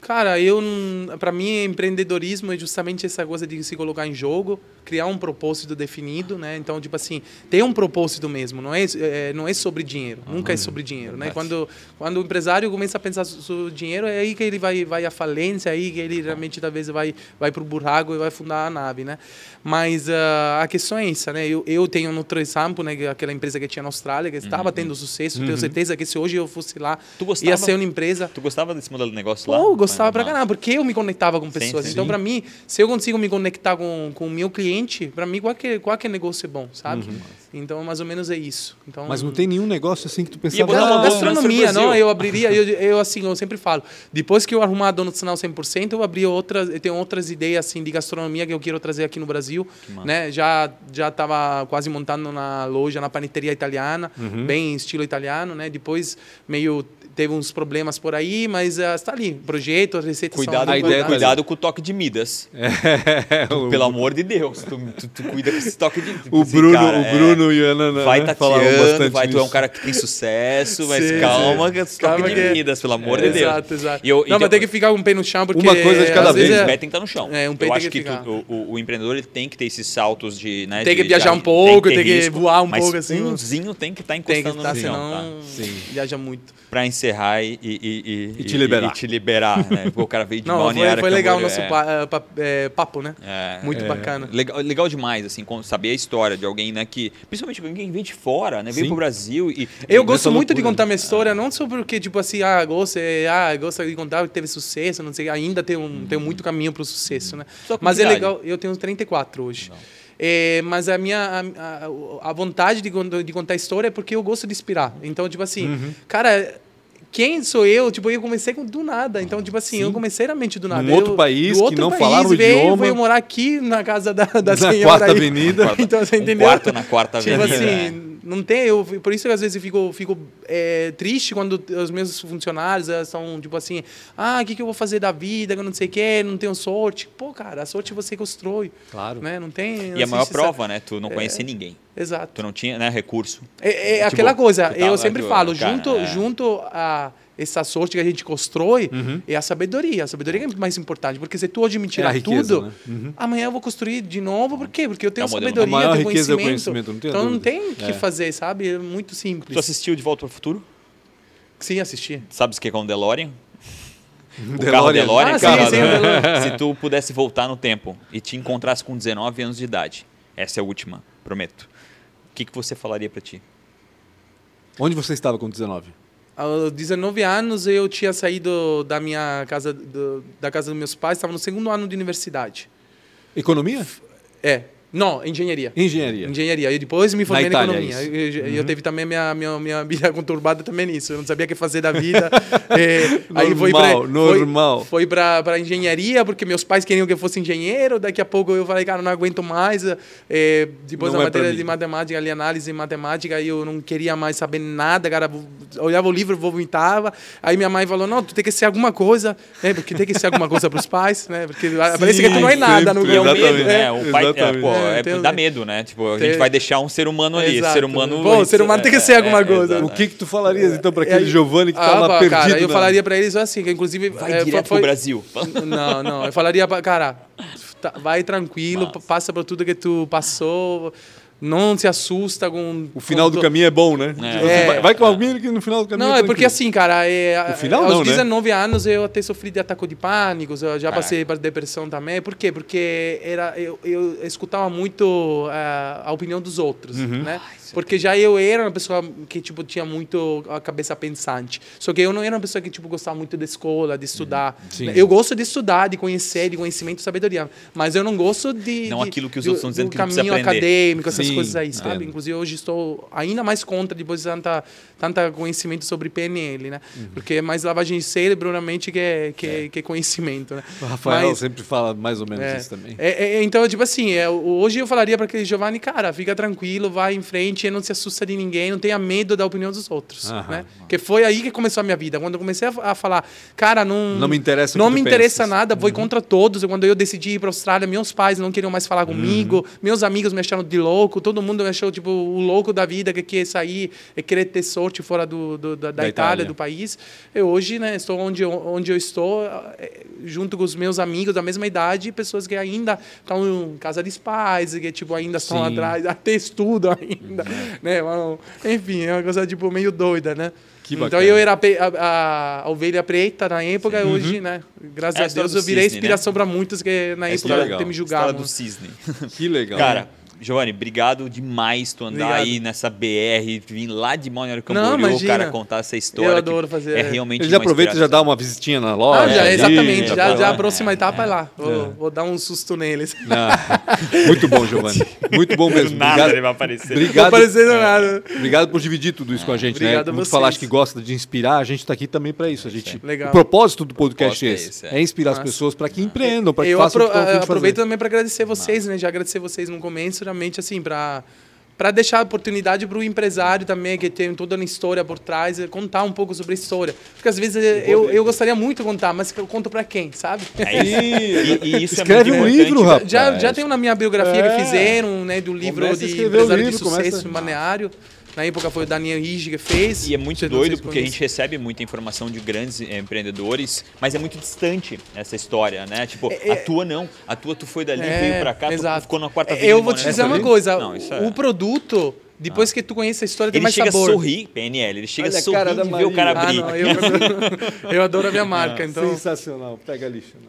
Cara, eu pra mim empreendedorismo é justamente essa coisa de se colocar em jogo, criar um propósito definido, né? Então, tipo assim, ter um propósito mesmo, não é, é, não é sobre dinheiro, nunca é sobre dinheiro, né? verdade. Quando quando o empresário começa a pensar sobre dinheiro, é aí que ele vai vai à falência, é aí que ele realmente talvez vai vai pro buraco e vai fundar a nave, né? Mas ah, a questão é essa, né? Eu, eu tenho no Tresampo, né, é aquela empresa que tinha na Austrália, que estava tendo sucesso, tenho certeza que se hoje eu fosse lá, Tu gostava? ia ser uma empresa Tu gostava desse modelo de negócio lá? Pô, gostava pra caramba, porque eu me conectava com Sim, pessoas. sim. Então, pra mim, se eu consigo me conectar com com o meu cliente, pra mim, qualquer, qualquer negócio é bom, sabe? Então, mais ou menos é isso. Então, Mas não tem nenhum negócio assim que tu pensava. "Ah, boa gastronomia, não? Eu abriria, eu, eu assim, eu sempre falo, depois que eu arrumar a Dona do Sinal 100%, eu abri outras, eu tenho outras ideias assim de gastronomia que eu quero trazer aqui no Brasil, né? Já já tava quase montando na loja, na paneteria italiana, bem estilo italiano, né? Depois meio teve uns problemas por aí, mas está ali. Projeto, receita cuidado, são a ideia- cuidado com o toque de Midas. É, Tu, o, pelo amor de Deus, tu, tu, tu cuida com esse toque de o esse Bruno, cara, o é, Bruno e a Ana Vai né, falavam tateando, vai, tu é um cara que tem sucesso, mas Sim, calma sim. que esse Calma toque de que- Midas, pelo amor de Deus. Exato, exato. E eu- e não, eu- mas tem que ficar com um pé no chão, porque... Uma coisa de cada vez, O é- pé tem que estar no chão. É, um pé eu tem acho que que, o, o- o empreendedor ele tem que ter esses saltos de. Né, Tem que viajar um pouco, tem que voar um pouco, assim. Umzinho tem que estar Tem que encostando estar, no chão. Tá? senão Sim. viaja muito. Encerrar e, e, e, E te liberar. E, te liberar, né? O cara veio de Não, foi, Balneário foi legal o nosso é. pa- eh, pa- eh, papo, né? É, Muito é. bacana. Legal, legal demais, assim, saber a história de alguém, né, que... Principalmente alguém vem de fora, né? Veio Sim. pro Brasil e... Eu e- gosto muito de contar né? minha história, não só porque, tipo assim, ah, gosto, é, ah, gosto de contar que teve sucesso, não sei, ainda tem, um, tem muito caminho para o sucesso, né? Mas é legal, eu tenho 34 hoje. É, mas a minha a, a- a vontade de, de contar história é porque eu gosto de inspirar. Então, tipo assim, Uhum. cara, quem sou eu? Tipo, eu comecei com do nada. Então, tipo assim, Sim. eu comecei realmente do nada. Num outro Eu- país do que não falava o veio, idioma. Veio morar aqui na casa da, da Na senhora quarta aí. avenida. Quarta- Então, você um entendeu? quarto na quarta Tipo avenida. assim, não tem. Eu, por isso que às vezes eu fico, fico é, triste quando os meus funcionários são tipo assim: ah, o que, que eu vou fazer da vida? Que eu não sei o quê, não tenho sorte. Pô, cara, a sorte você constrói. Claro. Né? Não tem. E a não maior prova, né? Tu não conhecer ninguém. Exato. Tu não tinha né, recurso. É, é Tipo, aquela coisa, eu sempre falo, cara, junto, é. junto a essa sorte que a gente constrói, é a sabedoria. A sabedoria é mais importante, porque se tu hoje me É tirar riqueza, tudo, né? Uhum. amanhã eu vou construir de novo, por quê? Porque eu tenho É o sabedoria, A maior tenho riqueza é o conhecimento. conhecimento, não tenho então não tem o que É. fazer, sabe? É muito simples. Tu assistiu De Volta para o Futuro? Sim, assisti. Sabes o que é um DeLorean? O DeLorean. carro DeLorean, Ah, sim, cara, sim, o DeLorean. se tu pudesse voltar no tempo e te encontrasse com 19 anos de idade, essa é a última, prometo. O que, que você falaria pra ti? Onde você estava com 19? Aos 19 anos eu tinha saído da minha casa, do- da casa dos meus pais, estava no segundo ano de universidade. Economia? É, não, engenharia. Engenharia. Engenharia. E depois me formei na, Itália, economia. isso. Eu, eu, eu teve também minha, minha, minha vida conturbada também nisso. Eu não sabia o que fazer da vida. É, aí foi pra, Normal, normal. Foi, foi pra, pra engenharia, porque meus pais queriam que eu fosse engenheiro. Daqui a pouco eu falei, cara, não aguento mais. É, depois Não da é matéria de matemática, ali, análise em matemática, aí eu não queria mais saber nada, cara. Olhava o livro, vomitava. Aí minha mãe falou, não, tu tem que ser alguma coisa, né? Porque tem que ser alguma coisa pros pais, né? Porque parece que tu não é nada no sempre, E é o Exatamente. medo, né? O pai, é, Exatamente. pô, É, é, tem- dá medo, né? Tipo, a tem- gente vai deixar um ser humano ali. Exato. Ser humano. Pô, o ser humano tem que ser alguma coisa. O que que tu falarias então para É, aquele Giovanni que tá Ah, lá pá, perdido? Cara, eu falaria pra eles assim, que inclusive... Vai é, direto foi- pro Brasil. Não, não. Eu falaria pra... Cara, tá- vai tranquilo, passa por tudo que tu passou, não se assusta com... O final com do caminho é bom, né? É. Tipo, É. Vai, vai com alguém que no final do caminho Não, é é porque assim, cara, é, O final aos não, né? 19 anos eu até sofri de ataque de pânico, eu já Caraca. passei por depressão também. Por quê? Porque era, eu, eu escutava muito ah, a opinião dos outros, Uhum. né? Porque já eu era uma pessoa que, tipo, tinha muito a cabeça pensante. Só que eu não era uma pessoa que, tipo, gostava muito da escola, de estudar. Uhum. Sim. Eu gosto de estudar, de conhecer, de conhecimento e sabedoria. Mas eu não gosto de... Não de- aquilo que os do- outros estão dizendo do que não precisa caminho aprender. acadêmico, essas Coisas aí, sabe? entendo. Inclusive, hoje estou ainda mais contra, depois de tanta, tanta conhecimento sobre PNL, né? Uhum. Porque é mais lavagem de cérebro na mente que é, que é. que é conhecimento, né? O Rafael Mas- sempre fala mais ou menos É. isso também. É, é, então, tipo assim, é, hoje eu falaria para aquele Giovanni, cara, fica tranquilo, vai em frente, não se assusta de ninguém, não tenha medo da opinião dos outros, Aham. né? Que foi aí que começou a minha vida. Quando eu comecei a, a falar, cara, não... Não me interessa Não me interessa pensas. nada, vou contra todos. Quando eu decidi ir para Austrália, meus pais não queriam mais falar comigo, Uhum. meus amigos me acharam de louco, todo mundo me achou, tipo, o louco da vida, que quer sair, e querer ter sorte fora do, do- da, da Da Itália, Itália. do país. Eu hoje, né, estou onde eu, onde eu estou, eh, junto com os meus amigos da mesma idade, pessoas que ainda estão em casa dos pais, que tipo ainda estão Sim. Uhum. atrás, até estudam ainda, né? Mas, enfim, é uma coisa tipo meio doida, né? Então eu era a, a- a ovelha preta na época, Uhum. hoje, né? Graças É a a Deus eu virei cisne, né? inspiração para muitos que na É a época história legal. até me História do cisne. Que legal. Cara, Giovanni, obrigado demais tu andar Obrigado. aí nessa BR, vir lá de Balneário Não, Camboriú, o cara contar essa história. Eu adoro fazer, É é. realmente Ele já aproveita e já dá uma visitinha na loja. Ah, já, ali, exatamente. já Já, a próxima É, etapa é lá. Vou, É. vou dar um susto neles. Ah, muito bom, Giovanni. Muito bom mesmo. Nada Obrigado, ele vai aparecer. Não obrigado, aparecendo nada. obrigado por dividir tudo isso com a gente, Obrigado né? a vocês. falaste que gosta de inspirar, a gente está aqui também para isso. A gente, Legal. O propósito do podcast propósito é é esse. É, é. inspirar as pessoas para que empreendam, para que Eu façam o que estão de aproveito fazer. também para agradecer vocês, né? Já agradecer vocês no começo, assim, para para deixar a oportunidade para o empresário também, que tem toda uma história por trás, contar um pouco sobre a história. Porque às vezes eu, eu gostaria muito de contar, mas eu conto para quem, sabe? É isso. E, e isso Escreve é muito um livro, importante. rapaz. Já, já tem na minha biografia É. que fizeram, né, do livro Começa a de empresário livro, de sucesso começa- balneário. Na época foi o Daniel Rigi que fez. E é muito doido porque a gente recebe muita informação de grandes eh, empreendedores, mas é muito distante essa história, né? Tipo, a tua não. A tua tu foi dali, É, veio pra cá, tu exato. ficou na quarta É, Eu vou te dizer uma ali? coisa, Não, isso é- o produto, depois que tu conhece a história, tem Ele mais chega sabor. a sorrir, PNL, ele chega Olha a sorrir o cara. Ah, abrir. não, eu, eu adoro a minha marca, então... Sensacional. Pega a lixa. Né?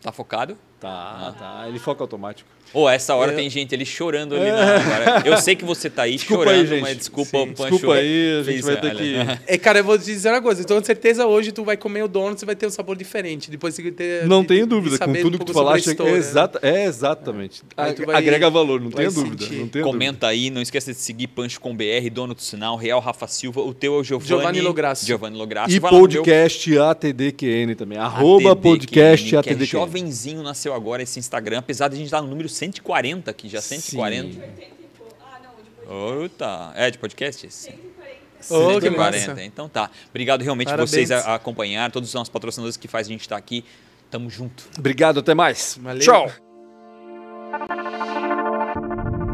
Tá focado? Tá, tá. Ele foca automático. Ou essa hora Eu- tem gente ali chorando ali na agora. Eu sei que você tá aí Desculpa chorando, aí, gente. mas desculpa Sim, o Pancho. desculpa aí, a gente fez, vai ter olha. que- É, cara, eu vou te dizer uma coisa. Então, com certeza, hoje tu vai comer o dono, você vai ter um sabor diferente. Depois de ter. Não de- tenho dúvida, com tudo um que tu falaste. história, né? exata, é exatamente. Aí tu A- vai- Agrega valor, não tenho dúvida. Não tenho Comenta aí, não esqueça de seguir Pancho com BR, dono do sinal, Real Rafa Silva, o teu é o Giovanni, Giovanni Lograsso. Giovanni Lograsso. dúvida. E meu podcast ATDQN também. Arroba ATDQN, podcast que é ATDQN. jovenzinho, nasceu agora esse Instagram, apesar de a gente estar no número 140 aqui, já 140. Oita, é de podcast? Sim. Oh, que 140. massa. Então tá. Obrigado realmente Parabéns. vocês a, a acompanhar, todos os nossos patrocinadores que fazem a gente estar aqui. Tamo junto. Obrigado, até mais. Valeu. Tchau.